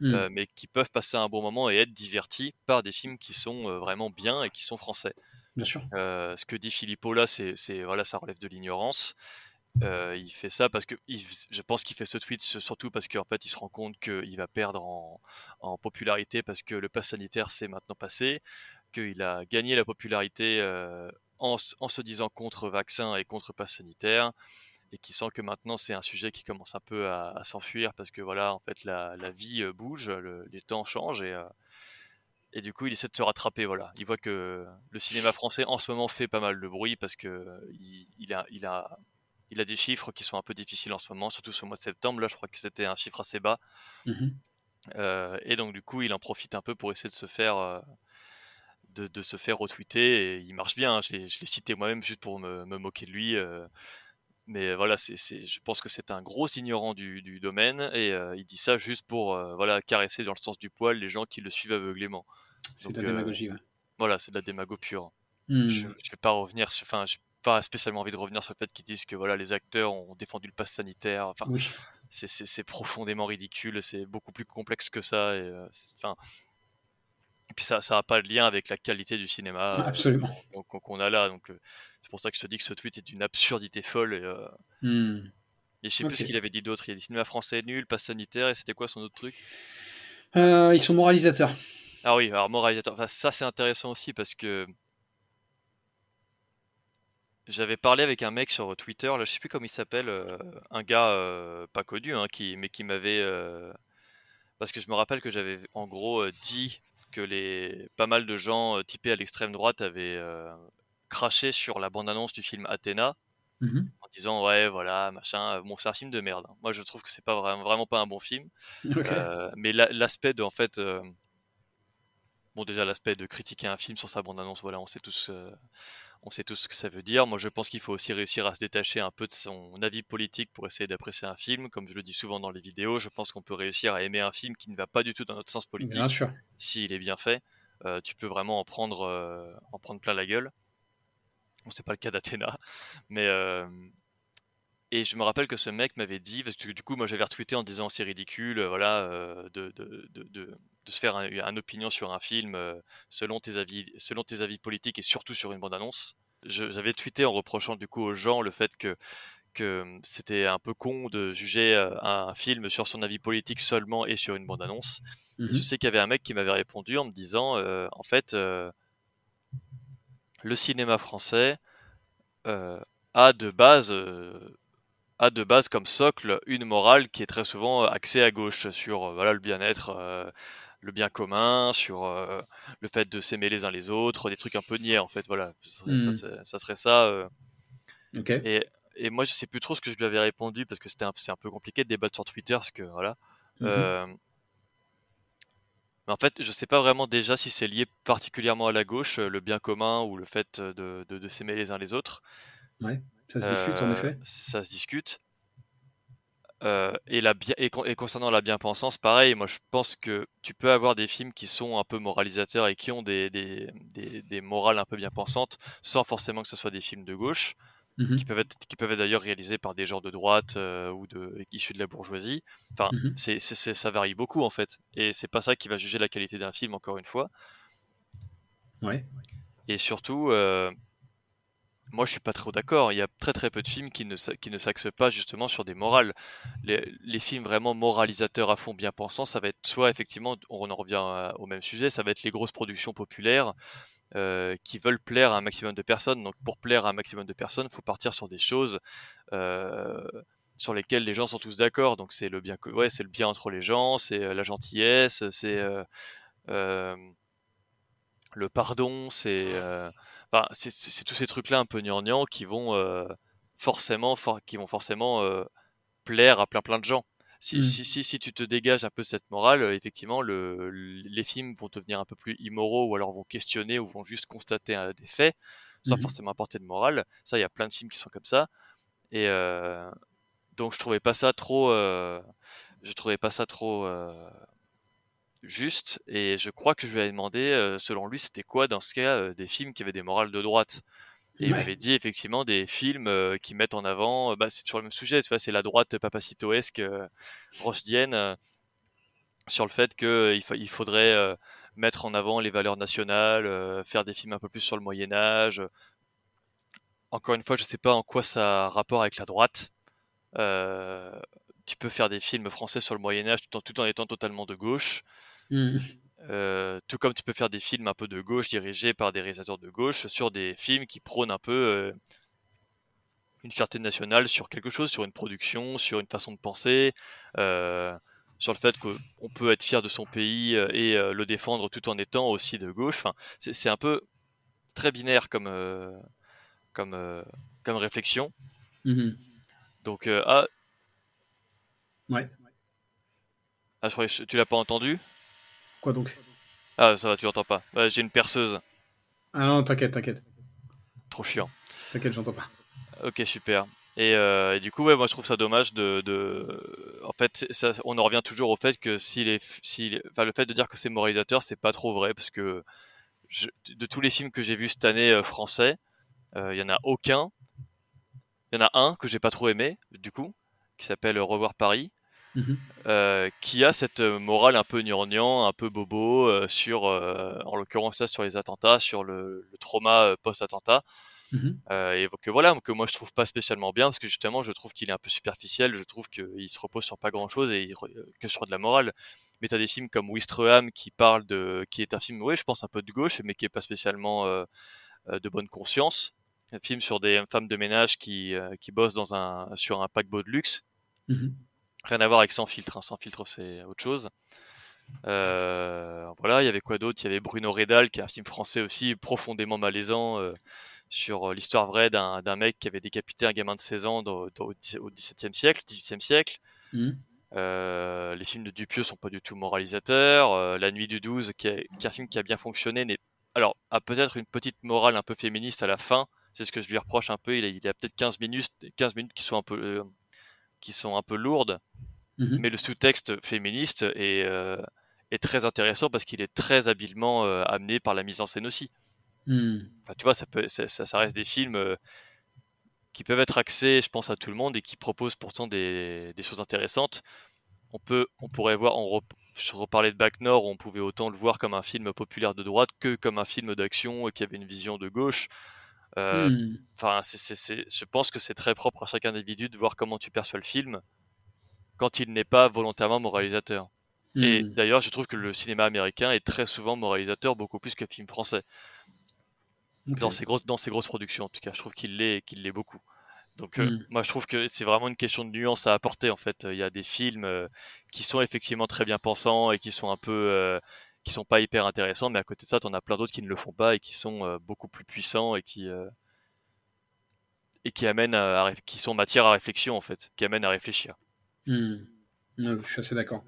mmh. euh, mais qui peuvent passer un bon moment et être divertis par des films qui sont euh, vraiment bien et qui sont français. Bien sûr. Ce que dit Philippot là, c'est, voilà, ça relève de l'ignorance. Il fait ça parce que je pense qu'il fait ce tweet surtout parce qu'en fait il se rend compte qu'il va perdre en, popularité parce que le pass sanitaire s'est maintenant passé, qu'il a gagné la popularité en, se disant contre vaccin et contre passe sanitaire et qui sent que maintenant c'est un sujet qui commence un peu à, s'enfuir parce que voilà en fait la, vie euh, bouge, les temps changent et, euh, et du coup il essaie de se rattraper voilà. Il voit que le cinéma français en ce moment fait pas mal de bruit parce que il, a, il a des chiffres qui sont un peu difficiles en ce moment, surtout ce mois de septembre là je crois que c'était un chiffre assez bas. Mmh euh, et donc du coup il en profite un peu pour essayer de se faire de, se faire retweeter et il marche bien. Hein. Je l'ai cité moi-même juste pour me, moquer de lui. Euh. mais voilà, je pense que c'est un gros ignorant du, domaine et euh, il dit ça juste pour euh, voilà, caresser dans le sens du poil les gens qui le suivent aveuglément. C'est de la démagogie, Voilà, c'est de la démago pure. Je, ne mmh. vais pas revenir, enfin, pas spécialement envie de revenir sur le fait qu'ils disent que voilà, les acteurs ont défendu le pass sanitaire. Enfin, c'est profondément ridicule, c'est beaucoup plus complexe que ça. Et, enfin, et puis ça n'a pas de lien avec la qualité du cinéma euh, Absolument. qu'on a là. Donc euh, c'est pour ça que je te dis que ce tweet est d'une absurdité folle. Et, euh, hmm. Et je sais plus ce qu'il avait dit d'autre. Il a dit cinéma français nul, pas sanitaire, et c'était quoi son autre truc? Ils sont moralisateurs. Ah oui, alors moralisateur. Enfin, ça c'est intéressant aussi parce que j'avais parlé avec un mec sur Twitter, là, je sais plus comment il s'appelle, euh, un gars euh, pas connu, hein, qui, mais qui m'avait. Euh, parce que je me rappelle que j'avais en gros dit que les pas mal de gens typés à l'extrême droite avaient craché sur la bande-annonce du film Athéna mmh en disant ouais voilà machin bon c'est un film de merde moi je trouve que c'est pas vraiment, vraiment pas un bon film mais l'aspect de en fait bon déjà l'aspect de critiquer un film sur sa bande annonce voilà on sait tous on sait tous ce que ça veut dire. Moi, je pense qu'il faut aussi réussir à se détacher un peu de son avis politique pour essayer d'apprécier un film. Comme je le dis souvent dans les vidéos, je pense qu'on peut réussir à aimer un film qui ne va pas du tout dans notre sens politique. Bien sûr. S'il est bien fait, euh, tu peux vraiment en prendre, euh, en prendre plein la gueule. Bon, c'est pas le cas d'Athéna, (laughs) mais euh, et je me rappelle que ce mec m'avait dit, parce que du coup, moi j'avais retweeté en disant c'est ridicule, voilà, de, de, de, de, se faire une opinion sur un film selon tes avis, selon tes avis politiques et surtout sur une bande-annonce. J'avais tweeté en reprochant du coup aux gens le fait que que c'était un peu con de juger un film sur son avis politique seulement et sur une bande-annonce. Je mmh sais qu'il y avait un mec qui m'avait répondu en me disant, en fait, le cinéma français a de base a de base comme socle une morale qui est très souvent axée à gauche sur voilà le bien-être, le bien commun, sur le fait de s'aimer les uns les autres, des trucs un peu niais en fait. Voilà, ça, mmh. serait ça. et, et, moi, je sais plus trop ce que je lui avais répondu parce que c'était c'est un peu compliqué de débattre sur Twitter parce que voilà. Mmh mais en fait, je sais pas vraiment déjà si c'est lié particulièrement à la gauche, le bien commun ou le fait de, de, de s'aimer les uns les autres. Ouais, ça se discute en effet. Ça se discute. Euh, et, la, et, concernant la bien-pensance, pareil, moi je pense que tu peux avoir des films qui sont un peu moralisateurs et qui ont des, des, des, morales un peu bien-pensantes, sans forcément que ce soit des films de gauche, mmh qui peuvent être, qui peuvent être d'ailleurs réalisés par des gens de droite euh, ou de, issus de la bourgeoisie. Enfin, mmh c'est, ça varie beaucoup en fait. Et c'est pas ça qui va juger la qualité d'un film, encore une fois. Ouais. Et surtout, euh, moi, je suis pas trop d'accord. Il y a très très peu de films qui ne, s'axent pas justement sur des morales. Les, films vraiment moralisateurs à fond bien pensants, ça va être soit effectivement, on en revient au même sujet, ça va être les grosses productions populaires euh, qui veulent plaire à un maximum de personnes. Donc pour plaire à un maximum de personnes, faut partir sur des choses euh, sur lesquelles les gens sont tous d'accord. Donc c'est le bien, ouais, c'est le bien entre les gens, c'est euh, la gentillesse, c'est le pardon, c'est c'est tous ces trucs-là un peu gnangnang qui vont euh, forcément, qui vont forcément euh, plaire à plein plein de gens. Si, mmh. si, si, si, tu te dégages un peu de cette morale, euh, effectivement, le, les films vont devenir un peu plus immoraux ou alors vont questionner ou vont juste constater des faits sans mmh forcément apporter de morale. Ça, il y a plein de films qui sont comme ça. Et donc, je trouvais pas ça trop, je trouvais pas ça trop juste. Et je crois que je lui avais demandé, euh, selon lui, c'était quoi dans ce cas euh, des films qui avaient des morales de droite? Et il m'avait dit effectivement des films euh, qui mettent en avant, bah, c'est sur le même sujet, tu vois, c'est la droite papacitoesque rochdienne sur le fait qu'il il faudrait mettre en avant les valeurs nationales, faire des films un peu plus sur le Moyen Âge. Encore une fois, je sais pas en quoi ça a rapport avec la droite. tu peux faire des films français sur le Moyen Âge tout en étant totalement de gauche. Mmh. Euh, tout comme tu peux faire des films un peu de gauche dirigés par des réalisateurs de gauche sur des films qui prônent un peu euh, une fierté nationale sur quelque chose, sur une production, sur une façon de penser, euh, sur le fait qu'on peut être fier de son pays et le défendre tout en étant aussi de gauche. Enfin, c'est un peu très binaire comme, comme, comme réflexion. Mmh Donc, ah. Ouais. Ah, je tu l'as pas entendu Quoi donc Ah, ça va, tu l'entends pas. J'ai une perceuse. Ah non, t'inquiète, t'inquiète. Trop chiant. T'inquiète, j'entends pas. Ok, super. Euh, et, du coup, ouais, moi je trouve ça dommage de. de... En fait, ça, on en revient toujours au fait que si les, si enfin, le fait de dire que c'est moralisateur, c'est pas trop vrai parce que de tous les films que j'ai vus cette année euh, français, euh, il y en a aucun. Il y en a un que j'ai pas trop aimé, du coup, qui s'appelle Revoir Paris. Mhm. Euh, qui a cette euh, morale un peu gnangnan, un peu bobo euh, sur, en l'occurrence là sur les attentats, sur le, trauma post-attentat. Mhm. et que voilà, que moi je trouve pas spécialement bien parce que justement je trouve qu'il est un peu superficiel, je trouve qu'il se repose sur pas grand chose et que sur de la morale. Mais t'as des films comme Wistreham qui parle de, qui est un film, oui, je pense un peu de gauche, mais qui est pas spécialement de bonne conscience. Un film sur des femmes de ménage qui, qui bossent dans un, sur un paquebot de luxe. Mhm. Rien à voir avec Sans filtre. Hein. Sans filtre, c'est autre chose. Euh, voilà, il y avait quoi d'autre? Il y avait Bruno Redal, qui est un film français aussi profondément malaisant euh, sur euh, l'histoire vraie d'un mec qui avait décapité un gamin de 16 ans au XVIIe siècle, 18e siècle. Mmh. les films de Dupieux sont pas du tout moralisateurs. La Nuit du 12, qui est, un film qui a bien fonctionné, alors a peut-être une petite morale un peu féministe à la fin. C'est ce que je lui reproche un peu. Il y a, a peut-être 15 minutes, 15 minutes qui sont un peu qui sont un peu lourdes, mmh mais le sous-texte féministe est, euh, est, très intéressant parce qu'il est très habilement euh, amené par la mise en scène aussi. Mmh. Enfin, tu vois, ça, peut, ça, ça, reste des films euh, qui peuvent être axés, je pense, à tout le monde et qui proposent pourtant des, des choses intéressantes. On, peut, on pourrait voir, on je reparlais de Back North, on pouvait autant le voir comme un film populaire de droite que comme un film d'action qui avait une vision de gauche. Euh, hmm. Enfin, je pense que c'est très propre à chaque individu de voir comment tu perçois le film quand il n'est pas volontairement moralisateur. Et hmm. d'ailleurs, je trouve que le cinéma américain est très souvent moralisateur, beaucoup plus que film français. Dans, ses grosses, dans ses grosses productions, en tout cas, je trouve qu'il l'est, qu'il l'est beaucoup. Donc, euh, hmm. moi, je trouve que c'est vraiment une question de nuance à apporter. En fait, il y a des films euh, qui sont effectivement très bien pensants et qui sont un peu qui sont pas hyper intéressants, mais à côté de ça, tu en as plein d'autres qui ne le font pas et qui sont euh, beaucoup plus puissants et qui euh, et qui amènent qui sont matière à réflexion en fait, qui amènent à réfléchir. Hmm. je suis assez d'accord.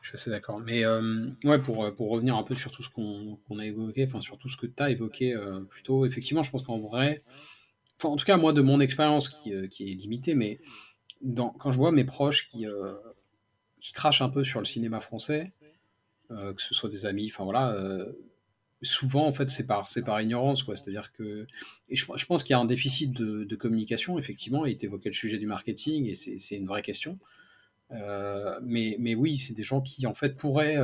Je suis assez d'accord. Mais euh, ouais, pour, pour revenir un peu sur tout ce qu'on a évoqué, enfin sur tout ce que tu as évoqué plutôt, effectivement, je pense qu'en vrai, en tout cas moi de mon expérience qui, qui, est limitée, mais quand je vois mes proches qui, qui crachent un peu sur le cinéma français, que ce soit des amis, enfin voilà. Euh, souvent, en fait, c'est par, ignorance, quoi. C'est-à-dire que, et je, pense qu'il y a un déficit de, communication, effectivement. Il évoqué le sujet du marketing, et c'est, une vraie question. Euh, mais, oui, c'est des gens qui, en fait, pourraient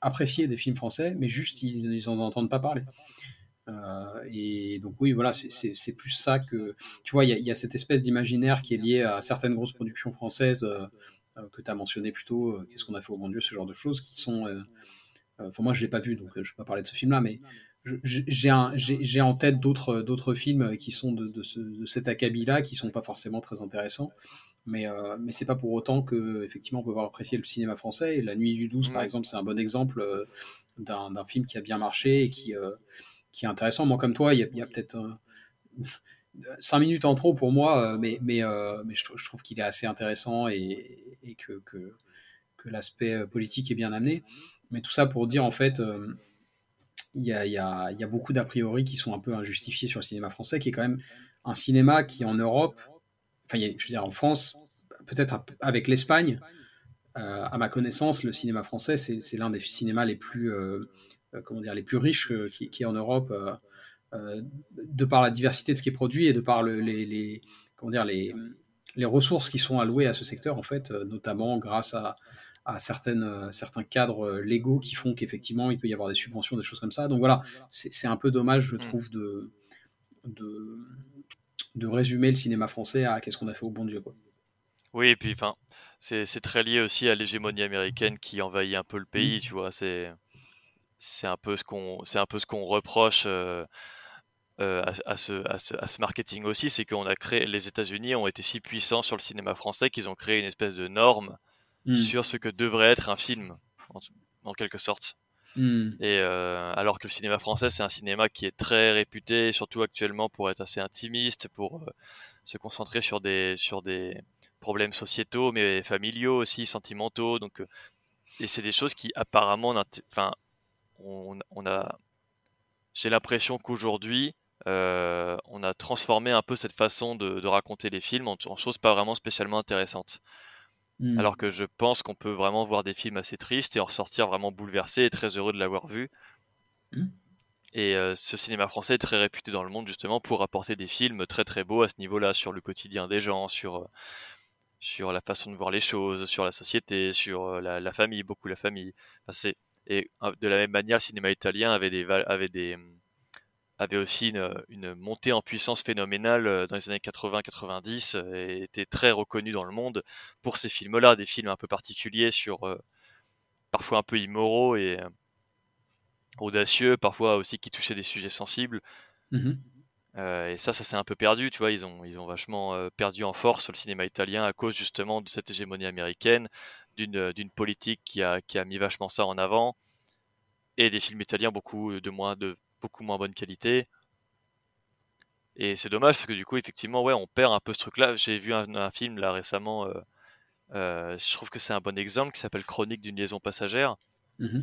apprécier des films français, mais juste, ils n'en entendent pas parler. et donc oui, voilà, c'est plus ça que... Tu vois, il y, y, a cette espèce d'imaginaire qui est lié à certaines grosses productions françaises, euh, que tu as mentionné plus tôt, euh, Qu'est-ce qu'on a fait au bon Dieu, ce genre de choses qui sont. Euh, enfin, moi, je l'ai pas vu, donc je ne vais pas parler de ce film-là, mais j'ai en tête d'autres films qui sont de, de, cet acabit-là, qui sont pas forcément très intéressants. Mais, euh, mais c'est pas pour autant que effectivement on peut avoir apprécié le cinéma français. Et La Nuit du 12, par exemple, c'est un bon exemple d'un film qui a bien marché et qui, qui est intéressant. Moi, comme toi, il y a, a peut-être 5 minutes en trop pour moi, euh, mais, euh, je, trouve qu'il est assez intéressant et, que, l'aspect euh, politique est bien amené. Mais tout ça pour dire, en fait, il y, a, beaucoup d'a priori qui sont un peu injustifiés sur le cinéma français, qui est quand même un cinéma qui en Europe, enfin, je veux dire en France, peut-être avec l'Espagne, à ma connaissance, le cinéma français, c'est l'un des cinémas les plus, comment dire, les plus riches qui, qui est en Europe. Euh, de par la diversité de ce qui est produit et de par les, comment dire, les, les ressources qui sont allouées à ce secteur, en fait, euh, notamment grâce à, à certaines, euh, certains cadres légaux qui font qu'effectivement, il peut y avoir des subventions, des choses comme ça. Donc voilà, c'est un peu dommage, je mm. trouve, de, de, de, résumer le cinéma français à qu'est-ce qu'on a fait au bon Dieu. Quoi. Oui, et puis enfin, c'est très lié aussi à l'hégémonie américaine qui envahit un peu le pays, mm. tu vois. C'est un peu ce qu'on ce reproche euh, à, ce, à, ce, marketing aussi, c'est qu'on a créé, les États-Unis ont été si puissants sur le cinéma français qu'ils ont créé une espèce de norme hmm. sur ce que devrait être un film, en, quelque sorte. Hmm. Et euh, alors que le cinéma français, c'est un cinéma qui est très réputé, surtout actuellement pour être assez intimiste, pour euh, se concentrer sur des sur des problèmes sociétaux, mais familiaux aussi, sentimentaux. Donc, et c'est des choses qui apparemment, enfin, on, on a j'ai l'impression qu'aujourd'hui, euh, on a transformé un peu cette façon de, raconter les films en, choses pas vraiment spécialement intéressantes. Hmm. Alors que je pense qu'on peut vraiment voir des films assez tristes et en ressortir vraiment bouleversé et très heureux de l'avoir vu. Hmm. Et euh, ce cinéma français est très réputé dans le monde justement pour apporter des films très très beaux à ce niveau-là, sur le quotidien des gens, sur, euh, sur la façon de voir les choses, sur la société, sur la, famille, beaucoup la famille. et de la même manière, le cinéma italien avait des, avait des, avait aussi une, montée en puissance phénoménale dans les années 80-90 et était très reconnu dans le monde pour ces films-là, des films un peu particuliers sur parfois un peu immoraux et audacieux, parfois aussi qui touchaient des sujets sensibles. Mmh et ça, ça s'est un peu perdu, tu vois. Ils ont, ils ont vachement perdu en force le cinéma italien à cause justement de cette hégémonie américaine, d'une politique qui a, qui a mis vachement ça en avant, et des films italiens beaucoup de moins de beaucoup moins bonne qualité. Et c'est dommage parce que du coup, effectivement, ouais, on perd un peu ce truc-là. J'ai vu un, film là récemment, euh, euh, je trouve que c'est un bon exemple, qui s'appelle Chronique d'une liaison passagère, mmh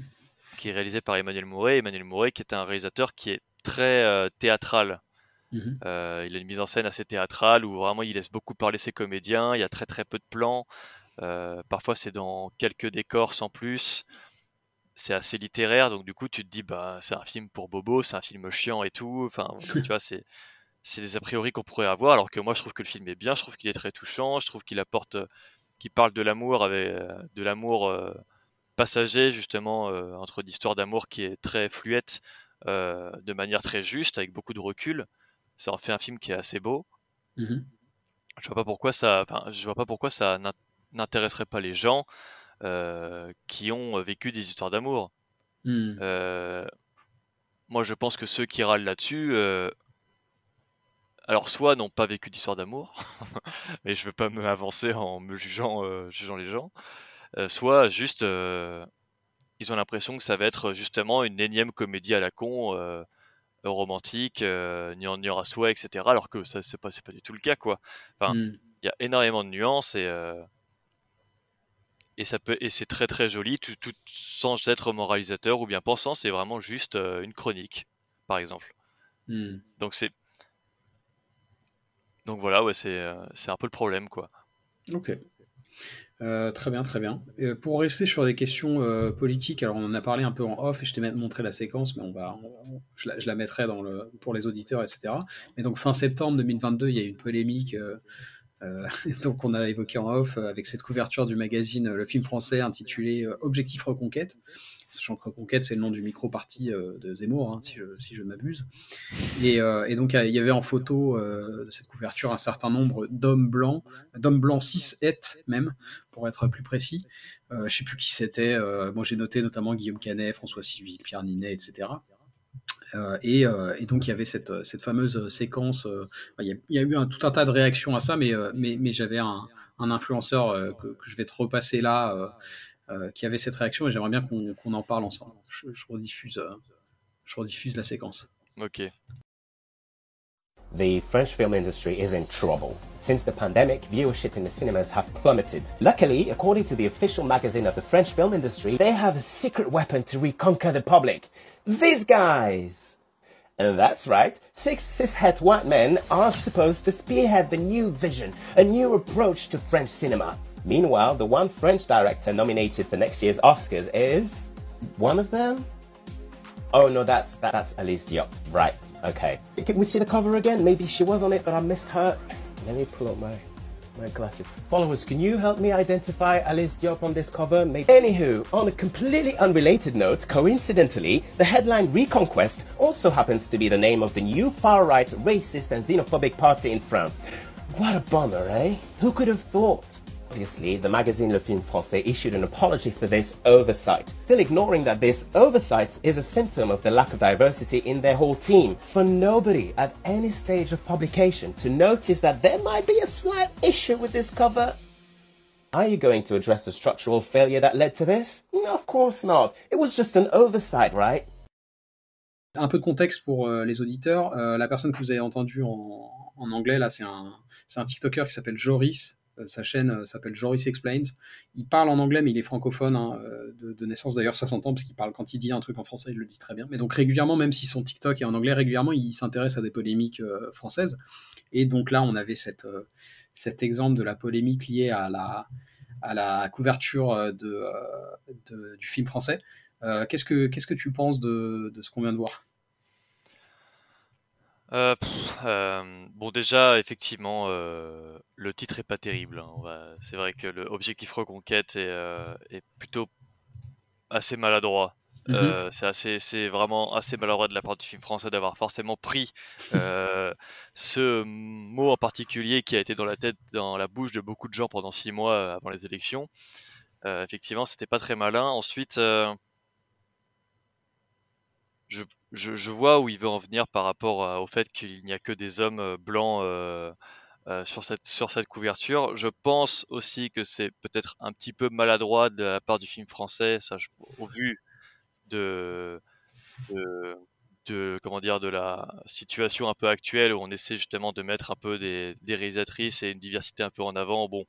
qui est réalisé par Emmanuel Mouret. Emmanuel Mouret, qui est un réalisateur qui est très euh, théâtral. Mmh il a une mise en scène assez théâtrale où vraiment il laisse beaucoup parler ses comédiens. Il y a très très peu de plans. parfois, c'est dans quelques décors sans plus c'est assez littéraire, donc du coup tu te dis bah c'est un film pour Bobo, c'est un film chiant et tout. Enfin, (laughs) tu vois, c'est c'est des a priori qu'on pourrait avoir, alors que moi je trouve que le film est bien, je trouve qu'il est très touchant, je trouve qu'il apporte, qu'il parle de l'amour avec de l'amour euh, passager justement euh, entre d'histoire d'amour qui est très fluette, euh, de manière très juste, avec beaucoup de recul. Ça en fait un film qui est assez beau. Mmh je vois pas pourquoi ça, enfin, je vois pas pourquoi ça n'intéresserait pas les gens. Euh, qui ont vécu des histoires d'amour. Hmm. Euh, moi, je pense que ceux qui râlent là-dessus, euh, alors soit n'ont pas vécu d'histoire d'amour, (laughs) mais je veux pas me avancer en me jugeant, jugeant les gens, soit juste ils ont l'impression que ça va être justement une énième comédie à la con, romantique, ni en à souhait, etc. Alors que ça c'est pas pas du tout le cas quoi. Enfin, hmm. il y a énormément de nuances et et ça peut et c'est très très joli tout, sans être moralisateur ou bien pensant c'est vraiment juste euh, une chronique par exemple hmm. donc c'est donc voilà ouais c'est euh, un peu le problème quoi ok euh, très bien, très bien. pour rester sur des questions politiques, alors on en a parlé un peu en off et je t'ai même montré la séquence, mais on va, je, la, je, la, mettrai dans le, pour les auditeurs, etc. Mais donc fin septembre 2022, il y a eu une polémique euh, (laughs) donc on a évoqué en off euh, avec cette couverture du magazine euh, le film français intitulé Objectif Reconquête. Sachant que Reconquête, c'est le nom du micro-parti de Zemmour, hein, si je, m'abuse. Et, donc, il y avait en photo de cette couverture un certain nombre d'hommes blancs, d'hommes blancs 6 et même, pour être plus précis. je sais plus qui c'était. moi, j'ai noté notamment Guillaume Canet, François Civil, Pierre Ninet, etc. Euh, euh, et, donc il y avait cette, fameuse séquence. Euh, il y, a, eu tout un tas de réactions à ça, mais, mais, j'avais un, influenceur que, je vais te repasser là, qui avait cette réaction, et j'aimerais bien qu'on en parle ensemble. Je, rediffuse, je rediffuse la séquence. Ok. The French film industry is in trouble. Since the pandemic, viewership in the cinemas have plummeted. Luckily, according to the official magazine of the French film industry, they have a secret weapon to reconquer the public. These guys! And that's right, six cishet white men are supposed to spearhead the new vision, a new approach to French cinema. Meanwhile, the one French director nominated for next year's Oscars is one of them? Oh no, that's that, that's Elise Diop. Right. Okay. Can we see the cover again? Maybe she was on it, but I missed her. Let me pull up my my glasses. Followers, can you help me identify Alice Diop on this cover? Maybe. Anywho, on a completely unrelated note, coincidentally, the headline Reconquest also happens to be the name of the new far-right racist and xenophobic party in France. What a bummer, eh? Who could have thought? Obviously, the magazine Le Film Français issued an apology for this oversight, still ignoring that this oversight is a symptom of the lack of diversity in their whole team. For nobody at any stage of publication to notice that there might be a slight issue with this cover. Are you going to address the structural failure that led to this? No, of course not. It was just an oversight, right? Un peu de contexte pour euh, les auditeurs. Euh, la personne que vous avez entendue en, en anglais, là, c'est un, un TikToker qui s'appelle Joris, sa chaîne euh, s'appelle Joris Explains. Il parle en anglais, mais il est francophone hein, euh, de, naissance. D'ailleurs, ça s'entend parce qu'il parle quand il dit un truc en français, il le dit très bien. Mais donc régulièrement, même si son TikTok est en anglais, régulièrement, il s'intéresse à des polémiques françaises. Et donc là, on avait cet exemple de la polémique liée à la, couverture du film français. qu'est-ce que tu penses de ce qu'on vient de voir? Euh, euh, bon, déjà, effectivement, euh, le titre est pas terrible. Hein. C'est vrai que le Objectif Reconquête est, est plutôt assez maladroit. Mmh euh, c'est assez, c'est vraiment assez maladroit de la part du film français d'avoir forcément pris ce mot en particulier qui a été dans la tête, dans la bouche de beaucoup de gens pendant six mois avant les élections. effectivement, c'était pas très malin. Ensuite, je, je, vois où il veut en venir par rapport au fait qu'il n'y a que des hommes blancs sur cette sur cette couverture. Je pense aussi que c'est peut-être un petit peu maladroit de la part du film français, ça, au vu de, de, comment dire de la situation un peu actuelle où on essaie justement de mettre un peu des, des réalisatrices et une diversité un peu en avant. Bon,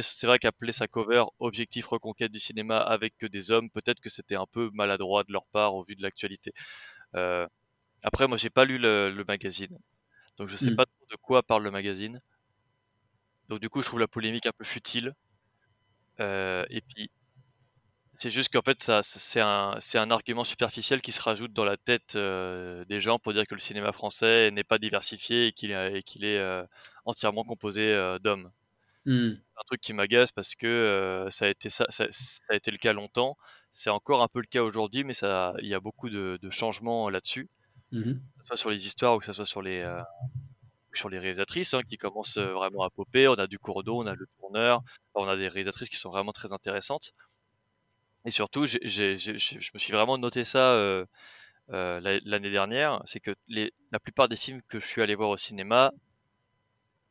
c'est vrai qu'appeler sa cover Objectif reconquête du cinéma avec que des hommes, peut-être que c'était un peu maladroit de leur part au vu de l'actualité. Euh, après, moi, j'ai pas lu le, magazine, donc je sais mmh. pas de quoi parle le magazine. Donc du coup, je trouve la polémique un peu futile. Euh, et puis, c'est juste qu'en fait, ça, c'est un, c'est un argument superficiel qui se rajoute dans la tête euh, des gens pour dire que le cinéma français n'est pas diversifié et qu'il, est, qu'il est euh, entièrement composé euh, d'hommes. Mmh. Un truc qui m'agace parce que ça, a été ça, ça, a été le cas longtemps. C'est encore un peu le cas aujourd'hui, mais ça, il y a beaucoup de, de changements là-dessus, mmh que ce soit sur les histoires ou que ce soit sur les, sur les réalisatrices hein, qui commencent vraiment à popper. On a du Courdeau, on a le tourneur, on a des réalisatrices qui sont vraiment très intéressantes. Et surtout, je me suis vraiment noté ça euh, euh, l'année dernière, c'est que les, la plupart des films que je suis allé voir au cinéma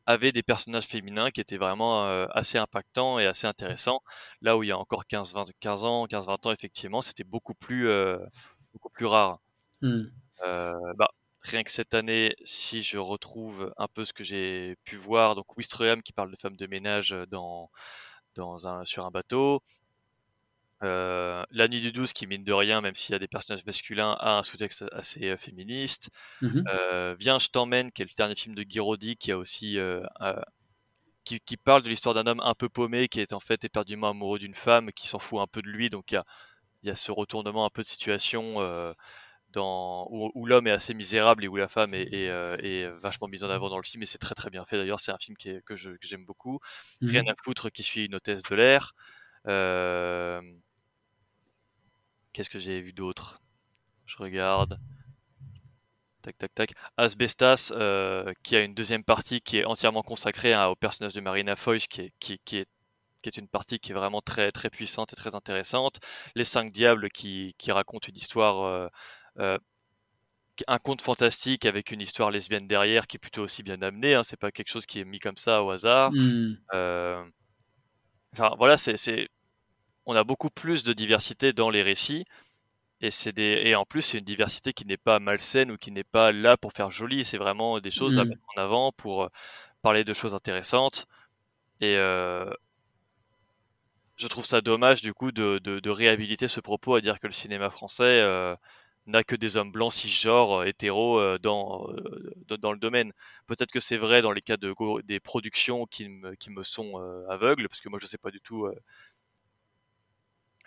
avaient des personnages féminins qui étaient vraiment euh, assez impactants et assez intéressants. Là où il y a encore 15, 20, 15 ans, 15, 20 ans, effectivement, c'était beaucoup plus, beaucoup plus rare. Mmh. bah, rien que cette année, si je retrouve un peu ce que j'ai pu voir, donc Wistreham qui parle de femmes de ménage dans, dans un, sur un bateau, euh, la nuit du 12 qui mine de rien, même s'il y a des personnages masculins, a un sous-texte assez euh, féministe. Mmh euh, Viens, je t'emmène, qui est le dernier film de Guiraudy, qui a aussi qui, qui, parle de l'histoire d'un homme un peu paumé, qui est en fait éperdument amoureux d'une femme, qui s'en fout un peu de lui. Donc il y a, y a, ce retournement un peu de situation dans, où, l'homme est assez misérable et où la femme est, est, est, vachement mise en avant dans le film. Et c'est très très bien fait. D'ailleurs, c'est un film qui est, que j'aime beaucoup. Mmh rien à foutre qui suit une hôtesse de l'air. Euh, Qu'est-ce que j'ai vu d'autre? Je regarde. Tac, tac, tac. Asbestas, euh, qui a une deuxième partie qui est entièrement consacrée hein, au personnage de Marina Foïs, qui est, qui, est, qui est une partie qui est vraiment très, très puissante et très intéressante. Les Cinq Diables, qui, qui racontent une histoire, euh, euh, un conte fantastique avec une histoire lesbienne derrière, qui est plutôt aussi bien amenée. Hein, c'est pas quelque chose qui est mis comme ça au hasard. Hmm. enfin, voilà, c'est on a beaucoup plus de diversité dans les récits. Et, des... et en plus, c'est une diversité qui n'est pas malsaine ou qui n'est pas là pour faire joli. C'est vraiment des choses à mmh. mettre en avant pour euh, parler de choses intéressantes. Et euh, je trouve ça dommage, du coup, de, de, réhabiliter ce propos à dire que le cinéma français euh, n'a que des hommes blancs cisgenres, hétéros dans, dans le domaine. Peut-être que c'est vrai dans les cas de, des productions qui me, qui me sont aveugles, parce que moi, je ne sais pas du tout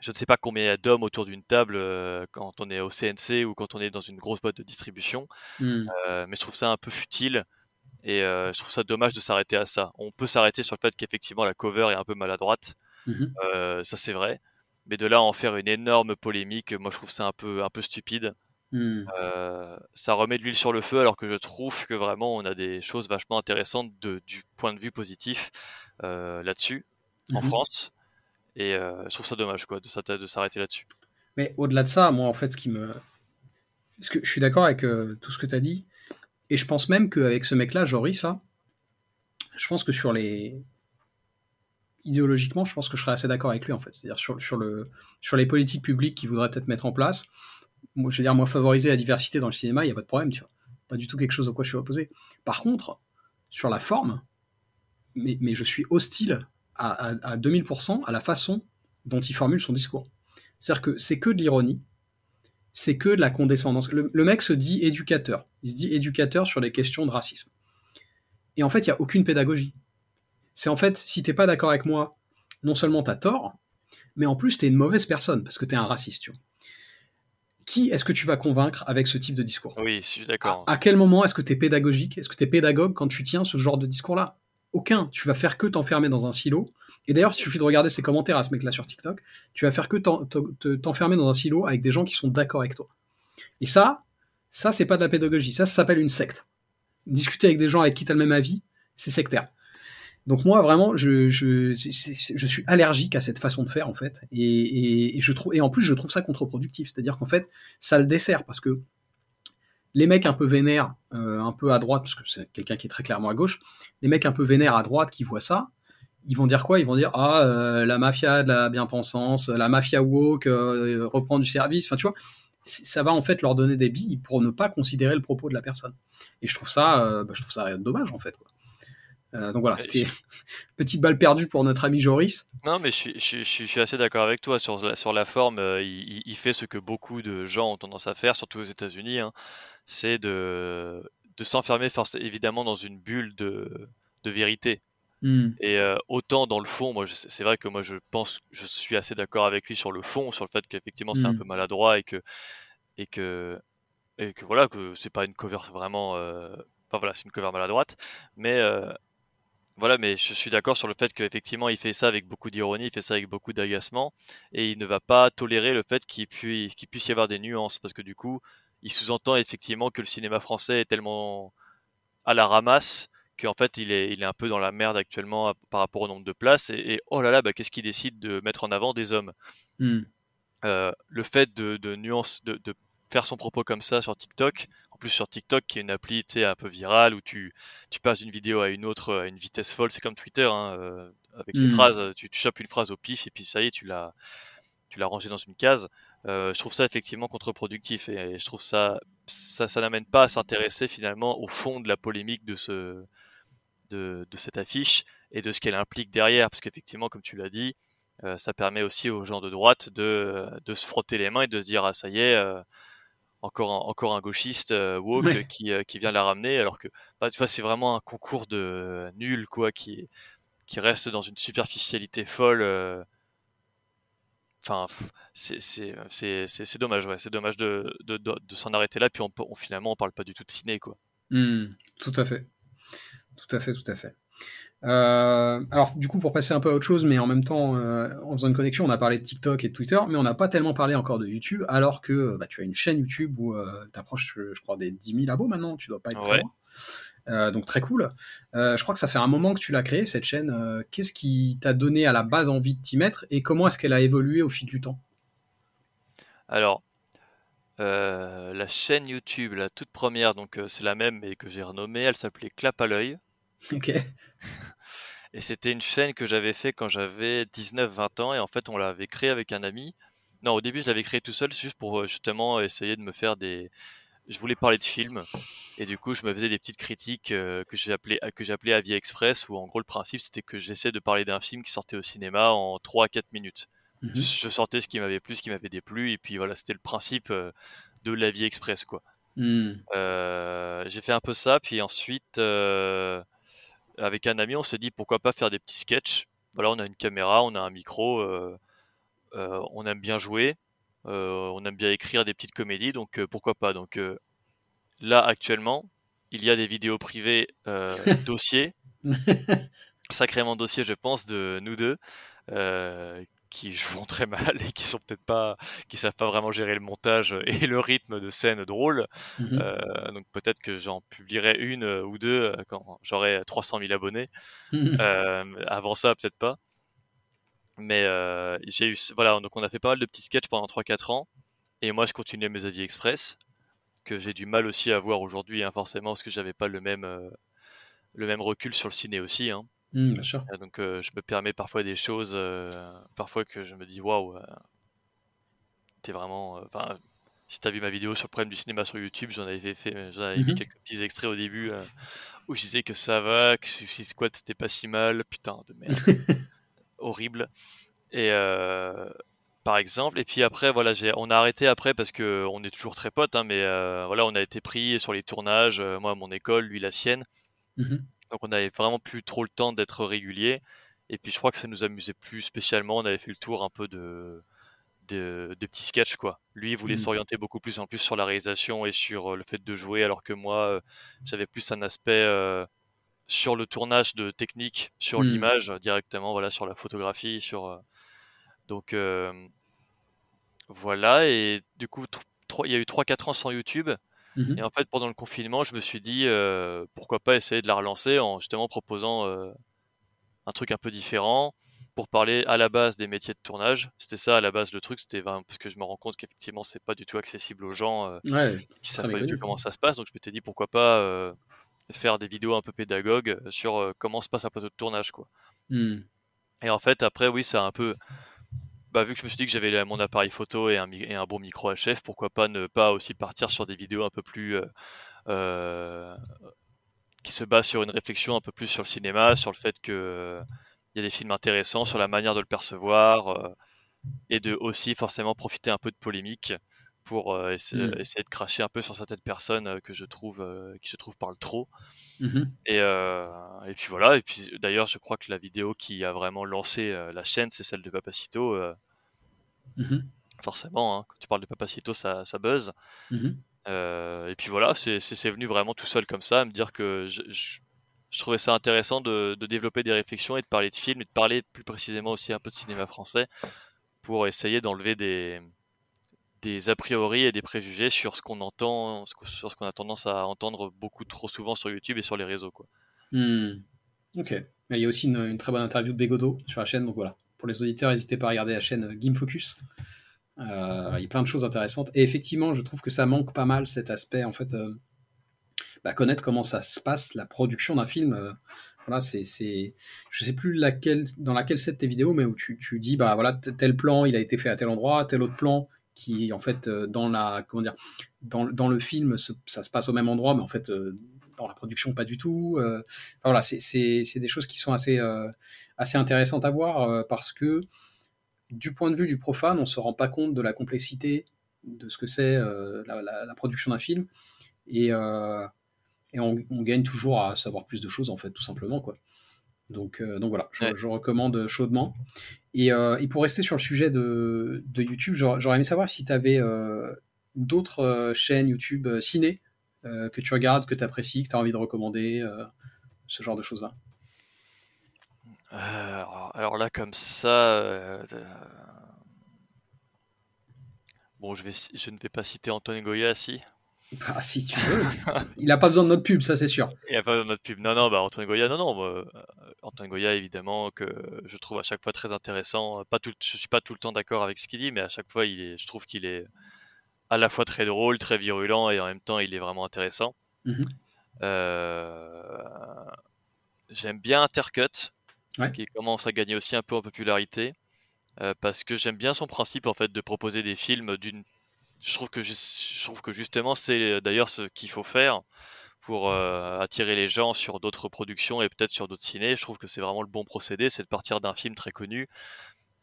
je ne sais pas combien il y a d'hommes autour d'une table euh, quand on est au CNC ou quand on est dans une grosse boîte de distribution, mmh. euh, mais je trouve ça un peu futile et euh, je trouve ça dommage de s'arrêter à ça. On peut s'arrêter sur le fait qu'effectivement la cover est un peu maladroite, mmh ça c'est vrai, mais de là à en faire une énorme polémique, moi je trouve ça un peu un peu stupide. Mmh. ça remet de l'huile sur le feu alors que je trouve que vraiment on a des choses vachement intéressantes de, du point de vue positif là-dessus en France. Et euh, je trouve ça dommage de s'arrêter là-dessus. Mais au-delà de ça, moi en fait, ce qui me. Que je suis d'accord avec euh, tout ce que tu as dit. Et je pense même qu'avec ce mec-là, Joris, ça, je pense que sur les. Idéologiquement, je pense que je serais assez d'accord avec lui en fait. C'est-à-dire sur, sur, le, sur les politiques publiques qu'il voudrait peut-être mettre en place. Je veux dire, moi, favoriser la diversité dans le cinéma, il n'y a pas de problème, tu vois. Pas du tout quelque chose au quoi je suis opposé. Par contre, sur la forme, mais je suis hostile à, 2000% à la façon dont il formule son discours. C'est-à-dire que c'est que de l'ironie, c'est que de la condescendance. Le, mec se dit éducateur. Il se dit éducateur sur les questions de racisme. Et en fait, il n'y a aucune pédagogie. C'est en fait, si t'es pas d'accord avec moi, non seulement tu as tort, mais en plus tu es une mauvaise personne parce que tu es un raciste. Qui est-ce que tu vas convaincre avec ce type de discours? Oui, je suis d'accord. À, à, quel moment est-ce que tu es pédagogique? Est-ce que tu es pédagogue quand tu tiens ce genre de discours-là? Aucun. Tu vas faire que t'enfermer dans un silo Et d'ailleurs, il suffit de regarder ses commentaires à ce mec-là sur TikTok, tu vas faire que t'enfermer dans un silo avec des gens qui sont d'accord avec toi. Et ça, ça, c'est pas de la pédagogie, ça, s'appelle une secte. Discuter avec des gens avec qui tu as le même avis, c'est sectaire. Donc moi vraiment, je, suis allergique à cette façon de faire en fait, et, et en plus je trouve ça contre-productif, c'est-à-dire qu'en fait ça le dessert parce que les mecs un peu vénères, euh, un peu à droite, parce que c'est quelqu'un qui est très clairement à gauche, les mecs un peu vénères à droite qui voient ça, ils vont dire quoi? Ils vont dire ah euh, la mafia de la bien-pensance, la mafia woke euh, reprend du service, enfin tu vois, ça va en fait leur donner des billes pour ne pas considérer le propos de la personne. Et je trouve ça, bah, je trouve ça dommage en fait. Euh, donc voilà, c'était (laughs) petite balle perdue pour notre ami Joris. Non, mais je suis, je, suis assez d'accord avec toi sur la, sur la forme. Euh, il, fait ce que beaucoup de gens ont tendance à faire, surtout aux États-Unis, hein. c'est de, de s'enfermer évidemment dans une bulle de, de vérité. Hmm. Et euh, autant dans le fond, moi, c'est vrai que moi, je pense, je suis assez d'accord avec lui sur le fond, sur le fait qu'effectivement, c'est un hmm. peu maladroit et que et que et que voilà, que c'est pas une cover vraiment. Enfin voilà, c'est une cover maladroite, mais voilà, mais je suis d'accord sur le fait qu'effectivement, il fait ça avec beaucoup d'ironie, il fait ça avec beaucoup d'agacement, et il ne va pas tolérer le fait qu'il puisse, puisse y avoir des nuances, parce que du coup, il sous-entend effectivement que le cinéma français est tellement à la ramasse qu'en fait, il est, il est un peu dans la merde actuellement par rapport au nombre de places, et, oh là là, bah, qu'est-ce qu'il décide de mettre en avant des hommes? Hmm. euh, Le fait de, de, de faire son propos comme ça sur TikTok, plus sur TikTok, qui est une appli un peu virale, où tu, tu passes d'une vidéo à une autre à une vitesse folle. C'est comme Twitter, hein, euh, avec les hmm. phrases, tu, tu chopes une phrase au pif, et puis ça y est, tu l'as tu l'as rangé dans une case. Euh, je trouve ça effectivement contre-productif et, je trouve ça ça, ça n'amène pas à s'intéresser finalement au fond de la polémique de ce de, de cette affiche et de ce qu'elle implique derrière parce qu'effectivement comme tu l'as dit euh, ça permet aussi aux gens de droite de, de se frotter les mains et de se dire ah ça y est encore un, encore un gauchiste euh, woke qui, euh, qui vient la ramener, alors que bah, tu vois, c'est vraiment un concours de nul quoi, qui, qui reste dans une superficialité folle. Euh. Enfin, c'est dommage, ouais, c'est dommage de, de, de, s'en arrêter là, puis on, finalement on parle pas du tout de ciné quoi. Mmh, tout à fait, tout à fait, tout à fait. Euh, alors, du coup, pour passer un peu à autre chose, mais en même temps, euh, en faisant une connexion, on a parlé de TikTok et de Twitter, mais on n'a pas tellement parlé encore de YouTube, alors que bah, tu as une chaîne YouTube où euh, tu approches, je crois, des 10 000 abos maintenant, tu dois pas être très loin. donc très cool. je crois que ça fait un moment que tu l'as créée, cette chaîne. Qu'est-ce qui t'a donné à la base envie de t'y mettre et comment est-ce qu'elle a évolué au fil du temps? Alors, la chaîne YouTube, la toute première, donc c'est la même mais que j'ai renommée, elle s'appelait Clap à l'œil. (laughs) Ok. Et c'était une chaîne que j'avais fait quand j'avais 19-20 ans. Et en fait, on l'avait créée avec un ami. Non, au début, je l'avais créé tout seul, juste pour euh, justement essayer de me faire des. Je voulais parler de films. Et du coup, je me faisais des petites critiques euh, que j'ai appelées, que j'appelais Avis Express, où en gros, le principe, c'était que j'essaie de parler d'un film qui sortait au cinéma en 3 4 minutes. Mhm. Je sortais ce qui m'avait plu, ce qui m'avait déplu. Et puis voilà, c'était le principe euh, de l'Avis Express, quoi. Hmm. j'ai fait un peu ça, puis ensuite, avec un ami, on s'est dit pourquoi pas faire des petits sketchs. Voilà, on a une caméra, on a un micro, euh, euh, on aime bien jouer, euh, on aime bien écrire des petites comédies, donc pourquoi pas. Donc là, actuellement, il y a des vidéos privées (laughs) dossiers, (laughs) sacrément dossiers, je pense, de nous deux, qui (laughs) jouent très mal et qui sont peut-être pas, qui savent pas vraiment gérer le montage et le rythme de scène drôle. Mhm. Euh, donc peut-être que j'en publierai une euh, ou deux euh, quand j'aurai 300 000 abonnés. Mhm. avant ça, peut-être pas. Mais j'ai eu, voilà, donc on a fait pas mal de petits sketchs pendant 3-4 ans. Et moi, je continuais mes avis express, que j'ai du mal aussi à voir aujourd'hui, hein, forcément, parce que j'avais pas le même, le même recul sur le ciné aussi. Hein. Mmh, bien sûr. donc je me permets parfois des choses, parfois que je me dis waouh, t'es vraiment. Enfin, si t'as vu ma vidéo sur le problème du cinéma sur YouTube, j'en avais fait, j'en avais mis mmh quelques petits extraits au début où je disais que ça va, que Suicide Squad c'était pas si mal, putain de merde, (laughs) horrible. Et par exemple, et puis après voilà, on a arrêté après parce que on est toujours très potes, hein, mais voilà, on a été pris sur les tournages, moi à mon école, lui la sienne. Mmh donc on n'avait vraiment plus trop le temps d'être régulier. Et puis je crois que ça nous amusait plus spécialement. On avait fait le tour un peu de, de, petits sketchs quoi. Lui il voulait mmh. s'orienter beaucoup plus en plus sur la réalisation et sur euh, le fait de jouer, alors que moi euh, j'avais plus un aspect. Euh, sur le tournage de technique, sur Hmm. l'image directement, voilà, sur la photographie, sur donc euh, voilà et du coup il y a eu 3-4 ans sans YouTube Mhm. et en fait pendant le confinement je me suis dit euh, pourquoi pas essayer de la relancer en justement proposant euh, un truc un peu différent pour parler à la base des métiers de tournage. C'était ça à la base le truc, c'était parce que je me rends compte qu'effectivement c'est pas du tout accessible aux gens euh, Ouais, qui savent pas du tout comment ça se passe. Donc je m'étais dit pourquoi pas faire des vidéos un peu pédagogues sur comment se passe un plateau de tournage quoi. Hmm. Et en fait après oui ça a un peu bah, vu que je me suis dit que j'avais mon appareil photo et un, bon micro HF, pourquoi pas ne pas aussi partir sur des vidéos un peu plus euh, euh, qui se basent sur une réflexion un peu plus sur le cinéma, sur le fait que euh, il y a des films intéressants, sur la manière de le percevoir, euh, et de aussi forcément profiter un peu de polémique pour euh, essa- Mm. essayer de cracher un peu sur certaines personnes euh, que je trouve euh, qui se trouvent parlent trop. Mhm. Et, et puis voilà. Et puis d'ailleurs, je crois que la vidéo qui a vraiment lancé la chaîne, c'est celle de Papacito. Mhm. forcément, hein, quand tu parles de Papacito, ça, ça buzz. Euh, et puis voilà, c'est venu vraiment tout seul comme ça, à me dire que je, je- je trouvais ça intéressant de, de développer des réflexions et de parler de films et de parler plus précisément aussi un peu de cinéma français pour essayer d'enlever des, des a priori et des préjugés sur ce qu'on entend, sur ce qu'on a tendance à entendre beaucoup trop souvent sur YouTube et sur les réseaux. Quoi. Hmm. Ok. Il y a aussi une, très bonne interview de Bégodo sur la chaîne, donc voilà. Pour les auditeurs, n'hésitez pas à regarder la chaîne euh, Game Focus. Euh, il y a plein de choses intéressantes. Et effectivement, je trouve que ça manque pas mal cet aspect, en fait, euh, bah, connaître comment ça se passe, la production d'un film. euh, voilà, c'est, c'est, je sais plus laquelle, dans laquelle c'est tes vidéos, mais où tu, tu dis, bah voilà, tel plan, il a été fait à tel endroit, tel autre plan qui, en fait, euh, dans la, comment dire, dans, dans le film, ça se passe au même endroit, mais en fait, euh, dans la production, pas du tout. euh, voilà, c'est- des choses qui sont assez, assez intéressantes à voir parce que du point de vue du profane, on se rend pas compte de la complexité de ce que c'est la, production d'un film et, et on, on gagne toujours à savoir plus de choses en fait, tout simplement quoi. Donc, euh, donc voilà, je, Ouais. je recommande chaudement. Et, euh, et pour rester sur le sujet de, de YouTube, j'aurais aimé savoir si tu avais d'autres euh, chaînes YouTube ciné que tu regardes, que tu apprécies, que tu as envie de recommander, ce genre de choses-là. Euh, alors, alors là, comme ça, euh, euh, bon, je vais, je ne vais pas citer Antoine Goya, si. Ah, si tu veux. Il n'a pas besoin de notre pub, ça c'est sûr. Il n'y a pas dans notre pub. Non, non, bah Antoine Goya, non, non. euh, Antoine Goya, évidemment, que je trouve à chaque fois très intéressant. Pas tout, je suis pas tout le temps d'accord avec ce qu'il dit, mais à chaque fois, il est, je trouve qu'il est à la fois très drôle, très virulent, et en même temps, il est vraiment intéressant. Mhm. Euh, J'aime bien Intercut, Ouais. qui commence à gagner aussi un peu en popularité, euh, parce que j'aime bien son principe en fait de proposer des films d'une. Je trouve que ju- je trouve que justement c'est euh, d'ailleurs ce qu'il faut faire pour euh, attirer les gens sur d'autres productions et peut-être sur d'autres ciné. Je trouve que c'est vraiment le bon procédé, c'est de partir d'un film très connu,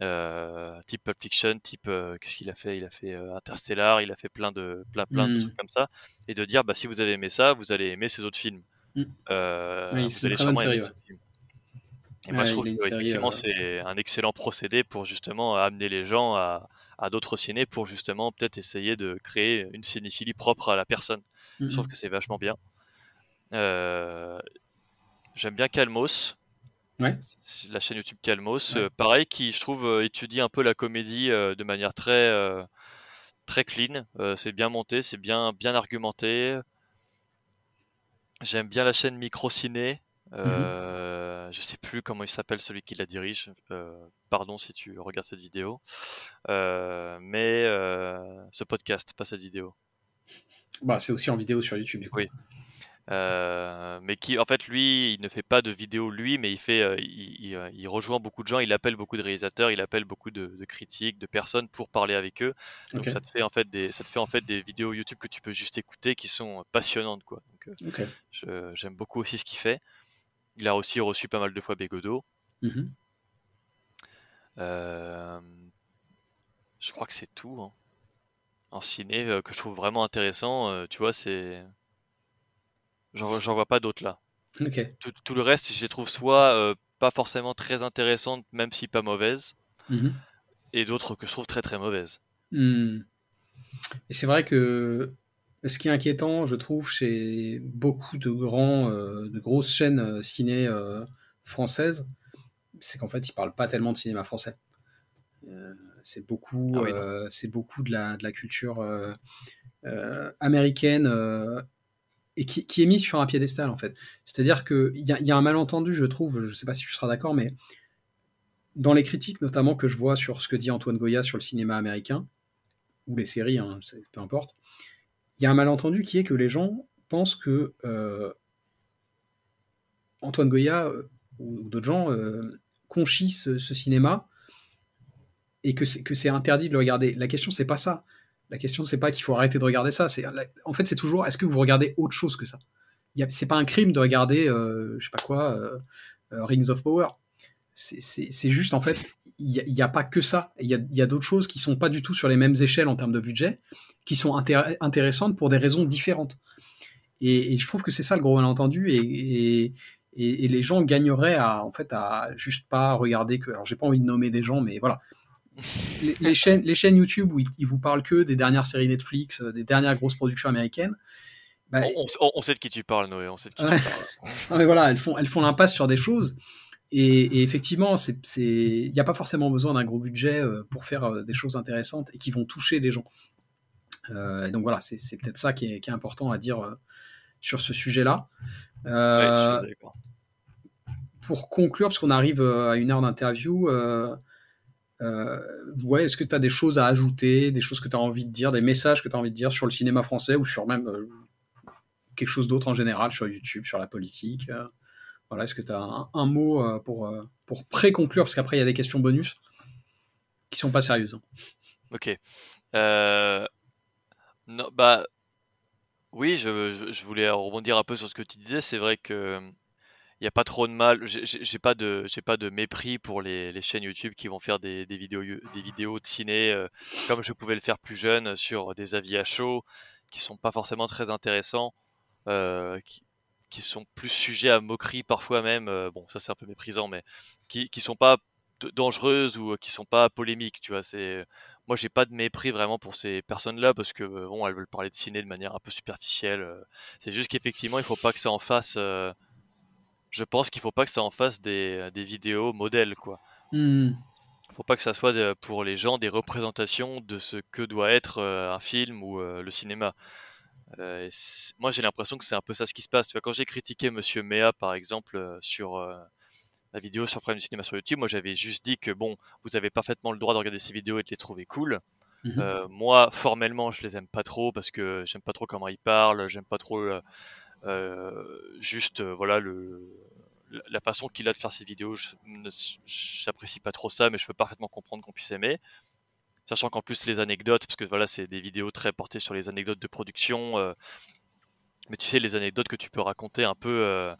euh, type Pulp Fiction, type euh, qu'est-ce qu'il a fait? Il a fait Interstellar, il a fait plein de plein plein de trucs comme ça, et de dire bah si vous avez aimé ça, vous allez aimer ces autres films. Mm. Oui, vous allez sûrement aimer série, ces autres films. Et moi, je trouve que c'est un excellent procédé pour justement amener les gens à, à d'autres ciné pour justement peut-être essayer de créer une cinéphilie propre à la personne. Je Mhm. trouve que c'est vachement bien. Euh, J'aime bien Calmos, Ouais. la chaîne YouTube Calmos. Ouais. euh, pareil, qui je trouve euh, étudie un peu la comédie de manière très très clean. C'est bien monté, c'est bien bien argumenté. J'aime bien la chaîne Microciné. Euh, Je sais plus comment il s'appelle celui qui la dirige. Euh, pardon si tu regardes cette vidéo. Euh, mais ce podcast, pas cette vidéo. Bah, c'est aussi en vidéo sur YouTube, du coup. Oui. Mais qui, en fait, lui, il ne fait pas de vidéo lui, mais il fait, il, il, il rejoint beaucoup de gens, il appelle beaucoup de réalisateurs, il appelle beaucoup de, de critiques, de personnes pour parler avec eux. Donc ça te fait en fait des, ça te fait en fait des vidéos YouTube que tu peux juste écouter, qui sont passionnantes, quoi. Donc, j'aime beaucoup aussi ce qu'il fait. Il a aussi reçu pas mal de fois Bégodeau. Mhm. Euh, je crois que c'est tout. hein. En ciné, euh, que je trouve vraiment intéressant, euh, tu vois, c'est. J'en vois pas d'autres là. Tout, tout le reste, je les trouve soit euh, pas forcément très intéressantes, même si pas mauvaises, Mhm. et d'autres que je trouve très très mauvaises. Hmm. Et c'est vrai que ce qui est inquiétant, je trouve, chez beaucoup de grands, euh, de grosses chaînes euh, ciné euh, françaises, c'est qu'en fait, ils parlent pas tellement de cinéma français. c'est beaucoup, Ah c'est beaucoup de la, de la culture américaine et qui, qui est mise sur un piédestal en fait. C'est-à-dire qu'il y a, y a un malentendu, je trouve, je sais pas si tu seras d'accord, mais dans les critiques notamment que je vois sur ce que dit Antoine Goya sur le cinéma américain, ou les séries, hein, peu importe, il y a un malentendu qui est que les gens pensent que euh, Antoine Goya euh, ou d'autres gens euh, conchissent ce, cinéma et que c'est interdit de le regarder. La question, c'est pas ça. La question, c'est pas qu'il faut arrêter de regarder ça. En fait, c'est toujours est-ce que vous regardez autre chose que ça? C'est pas un crime de regarder, je sais pas quoi, Rings of Power. C'est juste en fait, il n'y a, pas que ça. Il y a, d'autres choses qui sont pas du tout sur les mêmes échelles en termes de budget, qui sont intéressantes pour des raisons différentes. Et, je trouve que c'est ça le gros malentendu. Et, et, les gens gagneraient à, en fait, à juste pas regarder que. Alors, j'ai pas envie de nommer des gens, mais voilà. Les, (laughs) chaînes, les chaînes YouTube où ils, vous parlent que des dernières séries Netflix, euh, des dernières grosses productions américaines. Bah, on, sait de qui tu parles, Noé. On sait de qui tu parles. (laughs) mais voilà, elles font, elles font l'impasse sur des choses et, effectivement, il n'y a pas forcément besoin d'un gros budget euh, pour faire euh, des choses intéressantes et qui vont toucher les gens. Euh, et donc voilà, c'est peut-être ça qui est, important à dire sur ce sujet-là. pour conclure, parce qu'on arrive à une heure d'interview, ouais, est-ce que tu as des choses à ajouter, des choses que tu as envie de dire, des messages que tu as envie de dire sur le cinéma français ou sur même quelque chose d'autre en général, sur YouTube, sur la politique voilà, est-ce que tu as un, mot euh, pour, euh, pour pré-conclure? Parce qu'après, il y a des questions bonus qui sont pas sérieuses. Hein. Ok. Euh, non, bah, oui, je, je, voulais rebondir un peu sur ce que tu disais. C'est vrai que il n'y a pas trop de mal. J'ai pas de, j'ai pas de mépris pour les, les, chaînes YouTube qui vont faire des, des vidéos, des vidéos de ciné comme je pouvais le faire plus jeune sur des avis à chaud qui sont pas forcément très intéressants. Qui sont plus sujets à moquerie parfois même, euh, bon ça c'est un peu méprisant, mais qui qui sont pas dangereuses ou euh, qui sont pas polémiques, tu vois. C'est moi j'ai pas de mépris vraiment pour ces personnes-là parce que euh, bon elles veulent parler de ciné de manière un peu superficielle. C'est juste qu'effectivement il faut pas que ça en fasse. je pense qu'il faut pas que ça en fasse des, des vidéos modèles quoi. Mmh. Faut pas que ça soit pour les gens des représentations de ce que doit être un film ou le cinéma. Euh, moi, j'ai l'impression que c'est un peu ça ce qui se passe. Tu vois, quand j'ai critiqué Monsieur Mea, par exemple, euh, sur euh, la vidéo sur Prime du cinéma sur YouTube, moi, j'avais juste dit que bon, vous avez parfaitement le droit de regarder ces vidéos et de les trouver cool. Mmh moi, formellement, je les aime pas trop parce que j'aime pas trop comment ils parlent, j'aime pas trop juste voilà le la façon qu'il a de faire ses vidéos. J'apprécie pas trop ça, mais je peux parfaitement comprendre qu'on puisse aimer. Sachant qu'en plus les anecdotes, parce que voilà, c'est des vidéos très portées sur les anecdotes de production, euh, mais tu sais, les anecdotes que tu peux raconter un peu euh,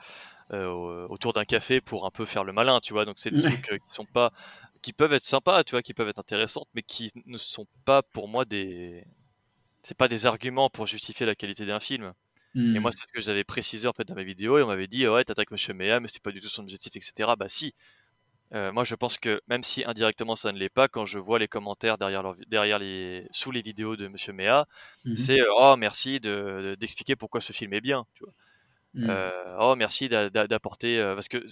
euh, autour d'un café pour un peu faire le malin, tu vois. Donc c'est des trucs qui sont pas, qui peuvent être sympas, tu vois, qui peuvent être intéressantes, mais qui ne sont pas pour moi des, c'est pas des arguments pour justifier la qualité d'un film. Et moi, hmm. c'est ce que j'avais précisé en fait dans ma vidéo, et on m'avait dit ouais, t'attaques Monsieur Mea, mais c'est pas du tout son objectif, etc. Bah si, euh, moi, je pense que même si indirectement ça ne l'est pas, quand je vois les commentaires derrière, derrière les, sous les vidéos de Monsieur Mea, mmh c'est euh, oh merci de, d'expliquer pourquoi ce film est bien. Tu vois. Mmh. Euh, oh merci d'apporter parce que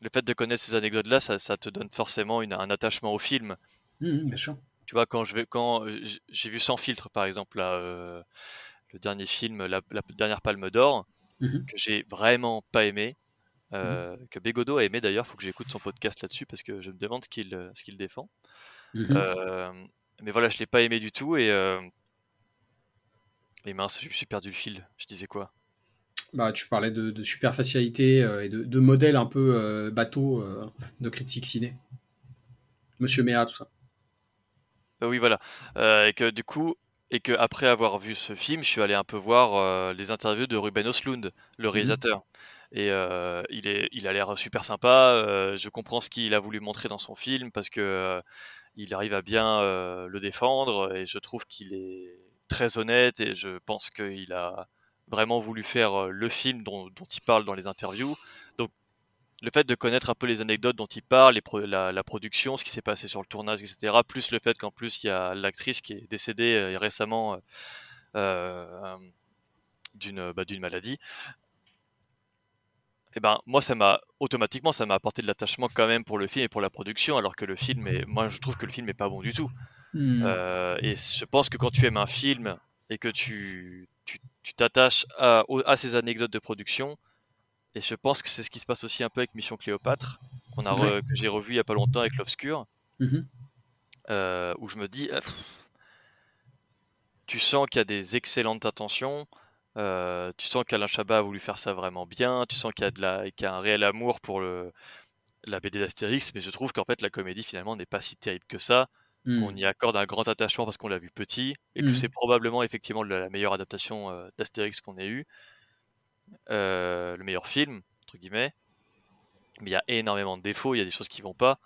le fait de connaître ces anecdotes-là, ça, ça, te donne forcément une, un attachement au film. Mmh, bien sûr. Tu vois, quand je vais, quand j'ai vu Sans filtre par exemple, là, le dernier film, la, la dernière Palme d'Or, que j'ai vraiment pas aimé. Mmh euh, que Bégodo a aimé d'ailleurs, faut que j'écoute son podcast là-dessus parce que je me demande ce qu'il euh, ce qu'il défend. Mmh euh, mais voilà, je l'ai pas aimé du tout et et mince, suis perdu le fil. Je disais quoi? Bah, tu parlais de, de superficialité et de, de modèle un peu bateau de critique ciné. Monsieur Méa, tout ça. oui, voilà. et que du coup, et que après avoir vu ce film, je suis allé un peu voir les interviews de Ruben Oslund, le mmh réalisateur. Et euh, il, est, il a l'air super sympa. Euh, je comprends ce qu'il a voulu montrer dans son film parce que euh, il arrive à bien le défendre et je trouve qu'il est très honnête et je pense qu'il a vraiment voulu faire le film dont, il parle dans les interviews. Donc le fait de connaître un peu les anecdotes dont il parle, la, production, ce qui s'est passé sur le tournage, etc., plus le fait qu'en plus il y a l'actrice qui est décédée récemment bah, d'une maladie. Eh ben moi ça m'a automatiquement ça m'a apporté de l'attachement quand même pour le film et pour la production alors que le film est moi je trouve que le film est pas bon du tout hmm. et je pense que quand tu aimes un film et que tu tu t'attaches à, à, ces anecdotes de production. Et je pense que c'est ce qui se passe aussi un peu avec Mission Cléopâtre, qu'on a que j'ai revu il y a pas longtemps avec l'Obscur, mhm. euh, où je me dis, ah, tu sens qu'il y a des excellentes intentions, euh, tu sens qu'Alain Chabat a voulu faire ça vraiment bien, tu sens qu'il y a, de la, qu'il y a un réel amour pour le, la BD d'Astérix, mais je trouve qu'en fait la comédie finalement n'est pas si terrible que ça. On mmh. y accorde un grand attachement parce qu'on l'a vu petit et que mmh. c'est probablement effectivement la meilleure adaptation euh, d'Astérix qu'on ait eu, euh, le meilleur film entre guillemets. Mais il y a énormément de défauts, il y a des choses qui vont pas,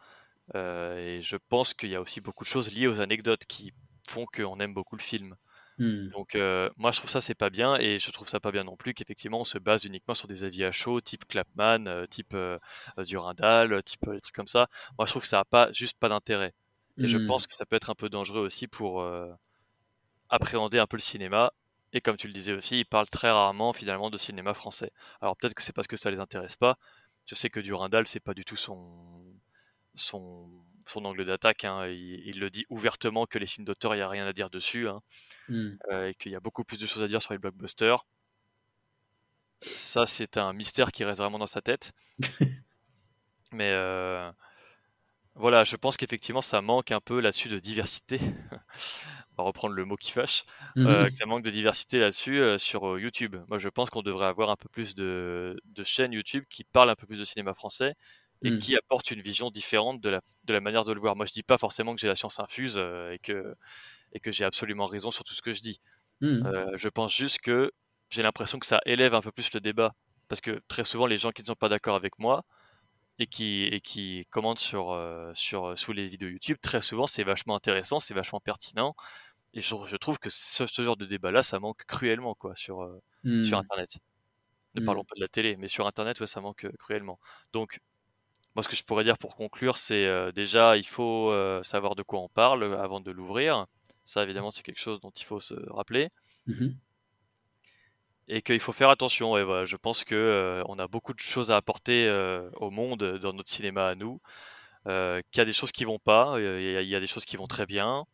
euh, et je pense qu'il y a aussi beaucoup de choses liées aux anecdotes qui font qu'on aime beaucoup le film. Mmh. Donc moi je trouve ça c'est pas bien et je trouve ça pas bien non plus qu'effectivement on se base uniquement sur des avis à chaud type Clapman, type Durandal, type des trucs comme ça. Moi je trouve que ça a pas juste pas d'intérêt. Et je mmh. pense que ça peut être un peu dangereux aussi pour euh, appréhender un peu le cinéma. Et comme tu le disais aussi, ils parlent très rarement finalement de cinéma français. Alors peut-être que c'est parce que ça les intéresse pas. Je sais que Durandal, c'est pas du tout son, son, son angle d'attaque. Hein. Il, le dit ouvertement que les films d'auteur, il n'y a rien à dire dessus. Hein. Mmh. Euh, et qu'il y a beaucoup plus de choses à dire sur les blockbusters. Ça, c'est un mystère qui reste vraiment dans sa tête. (laughs) Mais euh, voilà, je pense qu'effectivement, ça manque un peu là-dessus de diversité. (laughs) On va reprendre le mot qui fâche. Euh, ça manque de diversité là-dessus sur YouTube. Moi, je pense qu'on devrait avoir un peu plus de, chaînes YouTube qui parlent un peu plus de cinéma français et mmh. qui apportent une vision différente de la, de la manière de le voir. Moi, je dis pas forcément que j'ai la science infuse et que, et que j'ai absolument raison sur tout ce que je dis. Mmh. je pense juste que j'ai l'impression que ça élève un peu plus le débat. Parce que très souvent, les gens qui ne sont pas d'accord avec moi, et qui, et qui commentent sur, euh, sur, euh, sous les vidéos YouTube, très souvent c'est vachement intéressant, c'est vachement pertinent. Et je, je trouve que ce, genre de débat-là, ça manque cruellement quoi, sur, euh, sur mmh. Internet. Ne parlons pas de la télé, mais sur Internet, ouais, ça manque cruellement. Donc, moi, ce que je pourrais dire pour conclure, c'est déjà, il faut savoir de quoi on parle avant de l'ouvrir. Ça, évidemment, c'est quelque chose dont il faut se rappeler. Mmh et qu'il faut faire attention. Et voilà, je pense que euh, on a beaucoup de choses à apporter euh, au monde dans notre cinéma à nous. Euh, qu'il y a des choses qui vont pas, il y, a des choses qui vont très bien,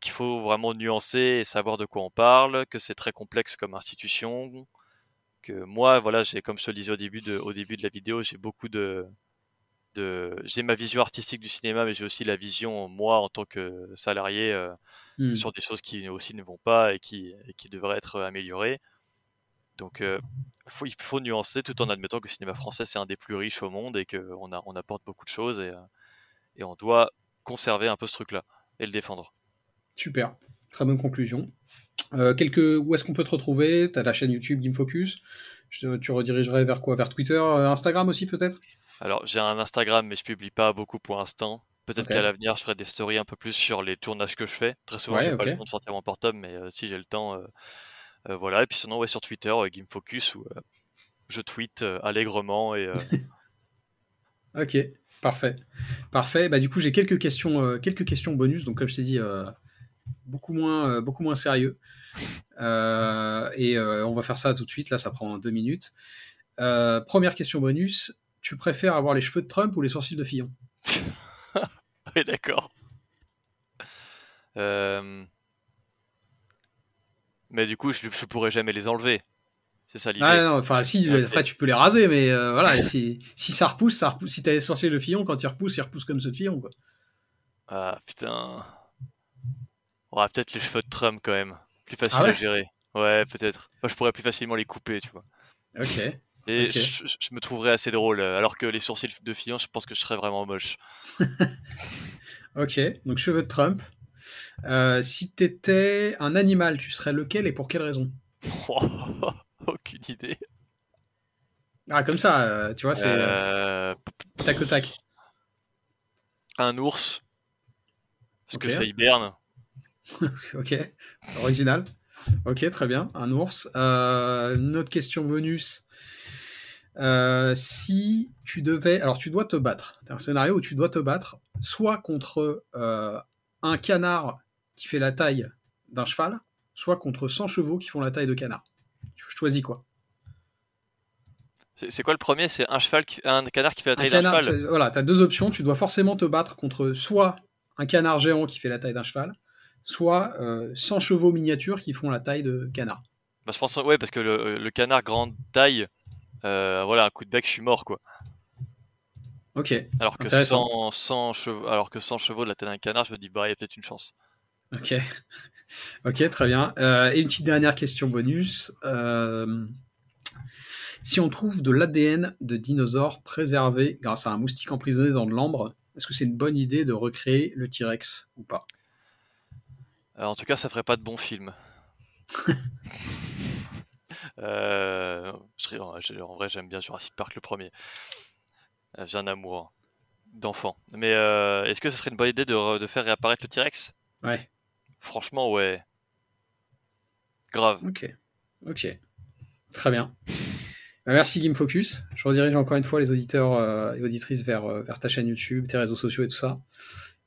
qu'il faut vraiment nuancer et savoir de quoi on parle, que c'est très complexe comme institution, que moi, voilà, j'ai comme je te le disais au début de, au début de la vidéo, j'ai beaucoup de, j'ai ma vision artistique du cinéma, mais j'ai aussi la vision moi en tant que salarié Mmh. sur des choses qui aussi ne vont pas et qui, qui devraient être améliorées. Donc euh, faut, il faut nuancer tout en admettant que le cinéma français c'est un des plus riches au monde et qu'on on apporte beaucoup de choses et, euh, et on doit conserver un peu ce truc-là et le défendre. Super, très bonne conclusion. Euh, quelques... Où est-ce qu'on peut te retrouver? Tu as la chaîne YouTube GameFocus. Tu redirigerais vers quoi? Vers Twitter, Instagram aussi peut-être? Alors j'ai un Instagram mais je publie pas beaucoup pour l'instant. Peut-être qu'à l'avenir, je ferai des stories un peu plus sur les tournages que je fais. Très souvent, j'ai pas le temps de sortir mon portable, mais euh, si j'ai le temps, euh, euh, voilà. Et puis sinon, ouais, sur Twitter, GameFocus, où je tweete allègrement et. (laughs) ok, parfait, parfait. Bah du coup, j'ai quelques questions, quelques questions bonus. Donc comme je t'ai dit, beaucoup moins, beaucoup moins sérieux. et on va faire ça tout de suite. Là, ça prend deux minutes. première question bonus. Tu préfères avoir les cheveux de Trump ou les sourcils de Fillon? (laughs) Oui, d'accord. Euh, mais du coup, je, je pourrais jamais les enlever. C'est ça l'idée. Ah non, enfin si, après tu peux les raser, mais euh, voilà, si, si ça repousse, ça repousse. Si t'as les sorciers de Fillon, quand ils repoussent, ils repoussent comme ceux de Fillon, quoi. Ah putain. On aura peut-être les cheveux de Trump quand même. Plus facile ah à gérer. Ouais, peut-être. Moi, je pourrais plus facilement les couper, tu vois. Ok. Et je, me trouverais assez drôle, euh, alors que les sourcils de Fillon, je pense que je serais vraiment moche. (laughs) ok, donc cheveux de Trump. Euh, si t'étais un animal, tu serais lequel et pour quelle raison? (laughs) Aucune idée. Ah, comme ça, euh, tu vois, c'est euh... tac au tac. Un ours. Parce que ça hiberne. (laughs) ok, original. Ok, très bien. Un ours. une autre question bonus. Euh, si tu devais, alors tu dois te battre, c'est un scénario où tu dois te battre, soit contre euh, un canard qui fait la taille d'un cheval, soit contre 100 chevaux qui font la taille de canard. Tu choisis quoi? C'est quoi le premier? C'est un cheval, un canard qui fait la taille d'un cheval. Voilà, tu as deux options. Tu dois forcément te battre contre soit un canard géant qui fait la taille d'un cheval, soit 100 euh, chevaux miniatures qui font la taille de canard. Bah, je pense, ouais, parce que le, canard grande taille, euh, voilà, un coup de bec, je suis mort, quoi. Ok. Alors que 100, chevaux, alors que 100 chevaux de la taille d'un canard, je me dis, bah, il y a peut-être une chance. Ok. (laughs) ok, très bien. Euh, et une petite dernière question bonus. si on trouve de l'ADN de dinosaures préservé grâce à un moustique emprisonné dans de l'ambre, est-ce que c'est une bonne idée de recréer le T-Rex ou pas? En tout cas, ça ferait pas de bon film. (laughs) Euh, en vrai, j'aime bien Jurassic Park le premier. Euh, j'ai un amour d'enfant. Mais est-ce que ce serait une bonne idée de, faire réapparaître le T-Rex? Ouais. Franchement, ouais. Grave. Ok. Ok. Très bien. Bah, merci Game Focus. Je redirige encore une fois les auditeurs euh, et auditrices vers, euh, vers ta chaîne YouTube, tes réseaux sociaux et tout ça.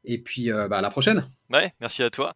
Et puis euh, bah, à la prochaine. Ouais, merci à toi.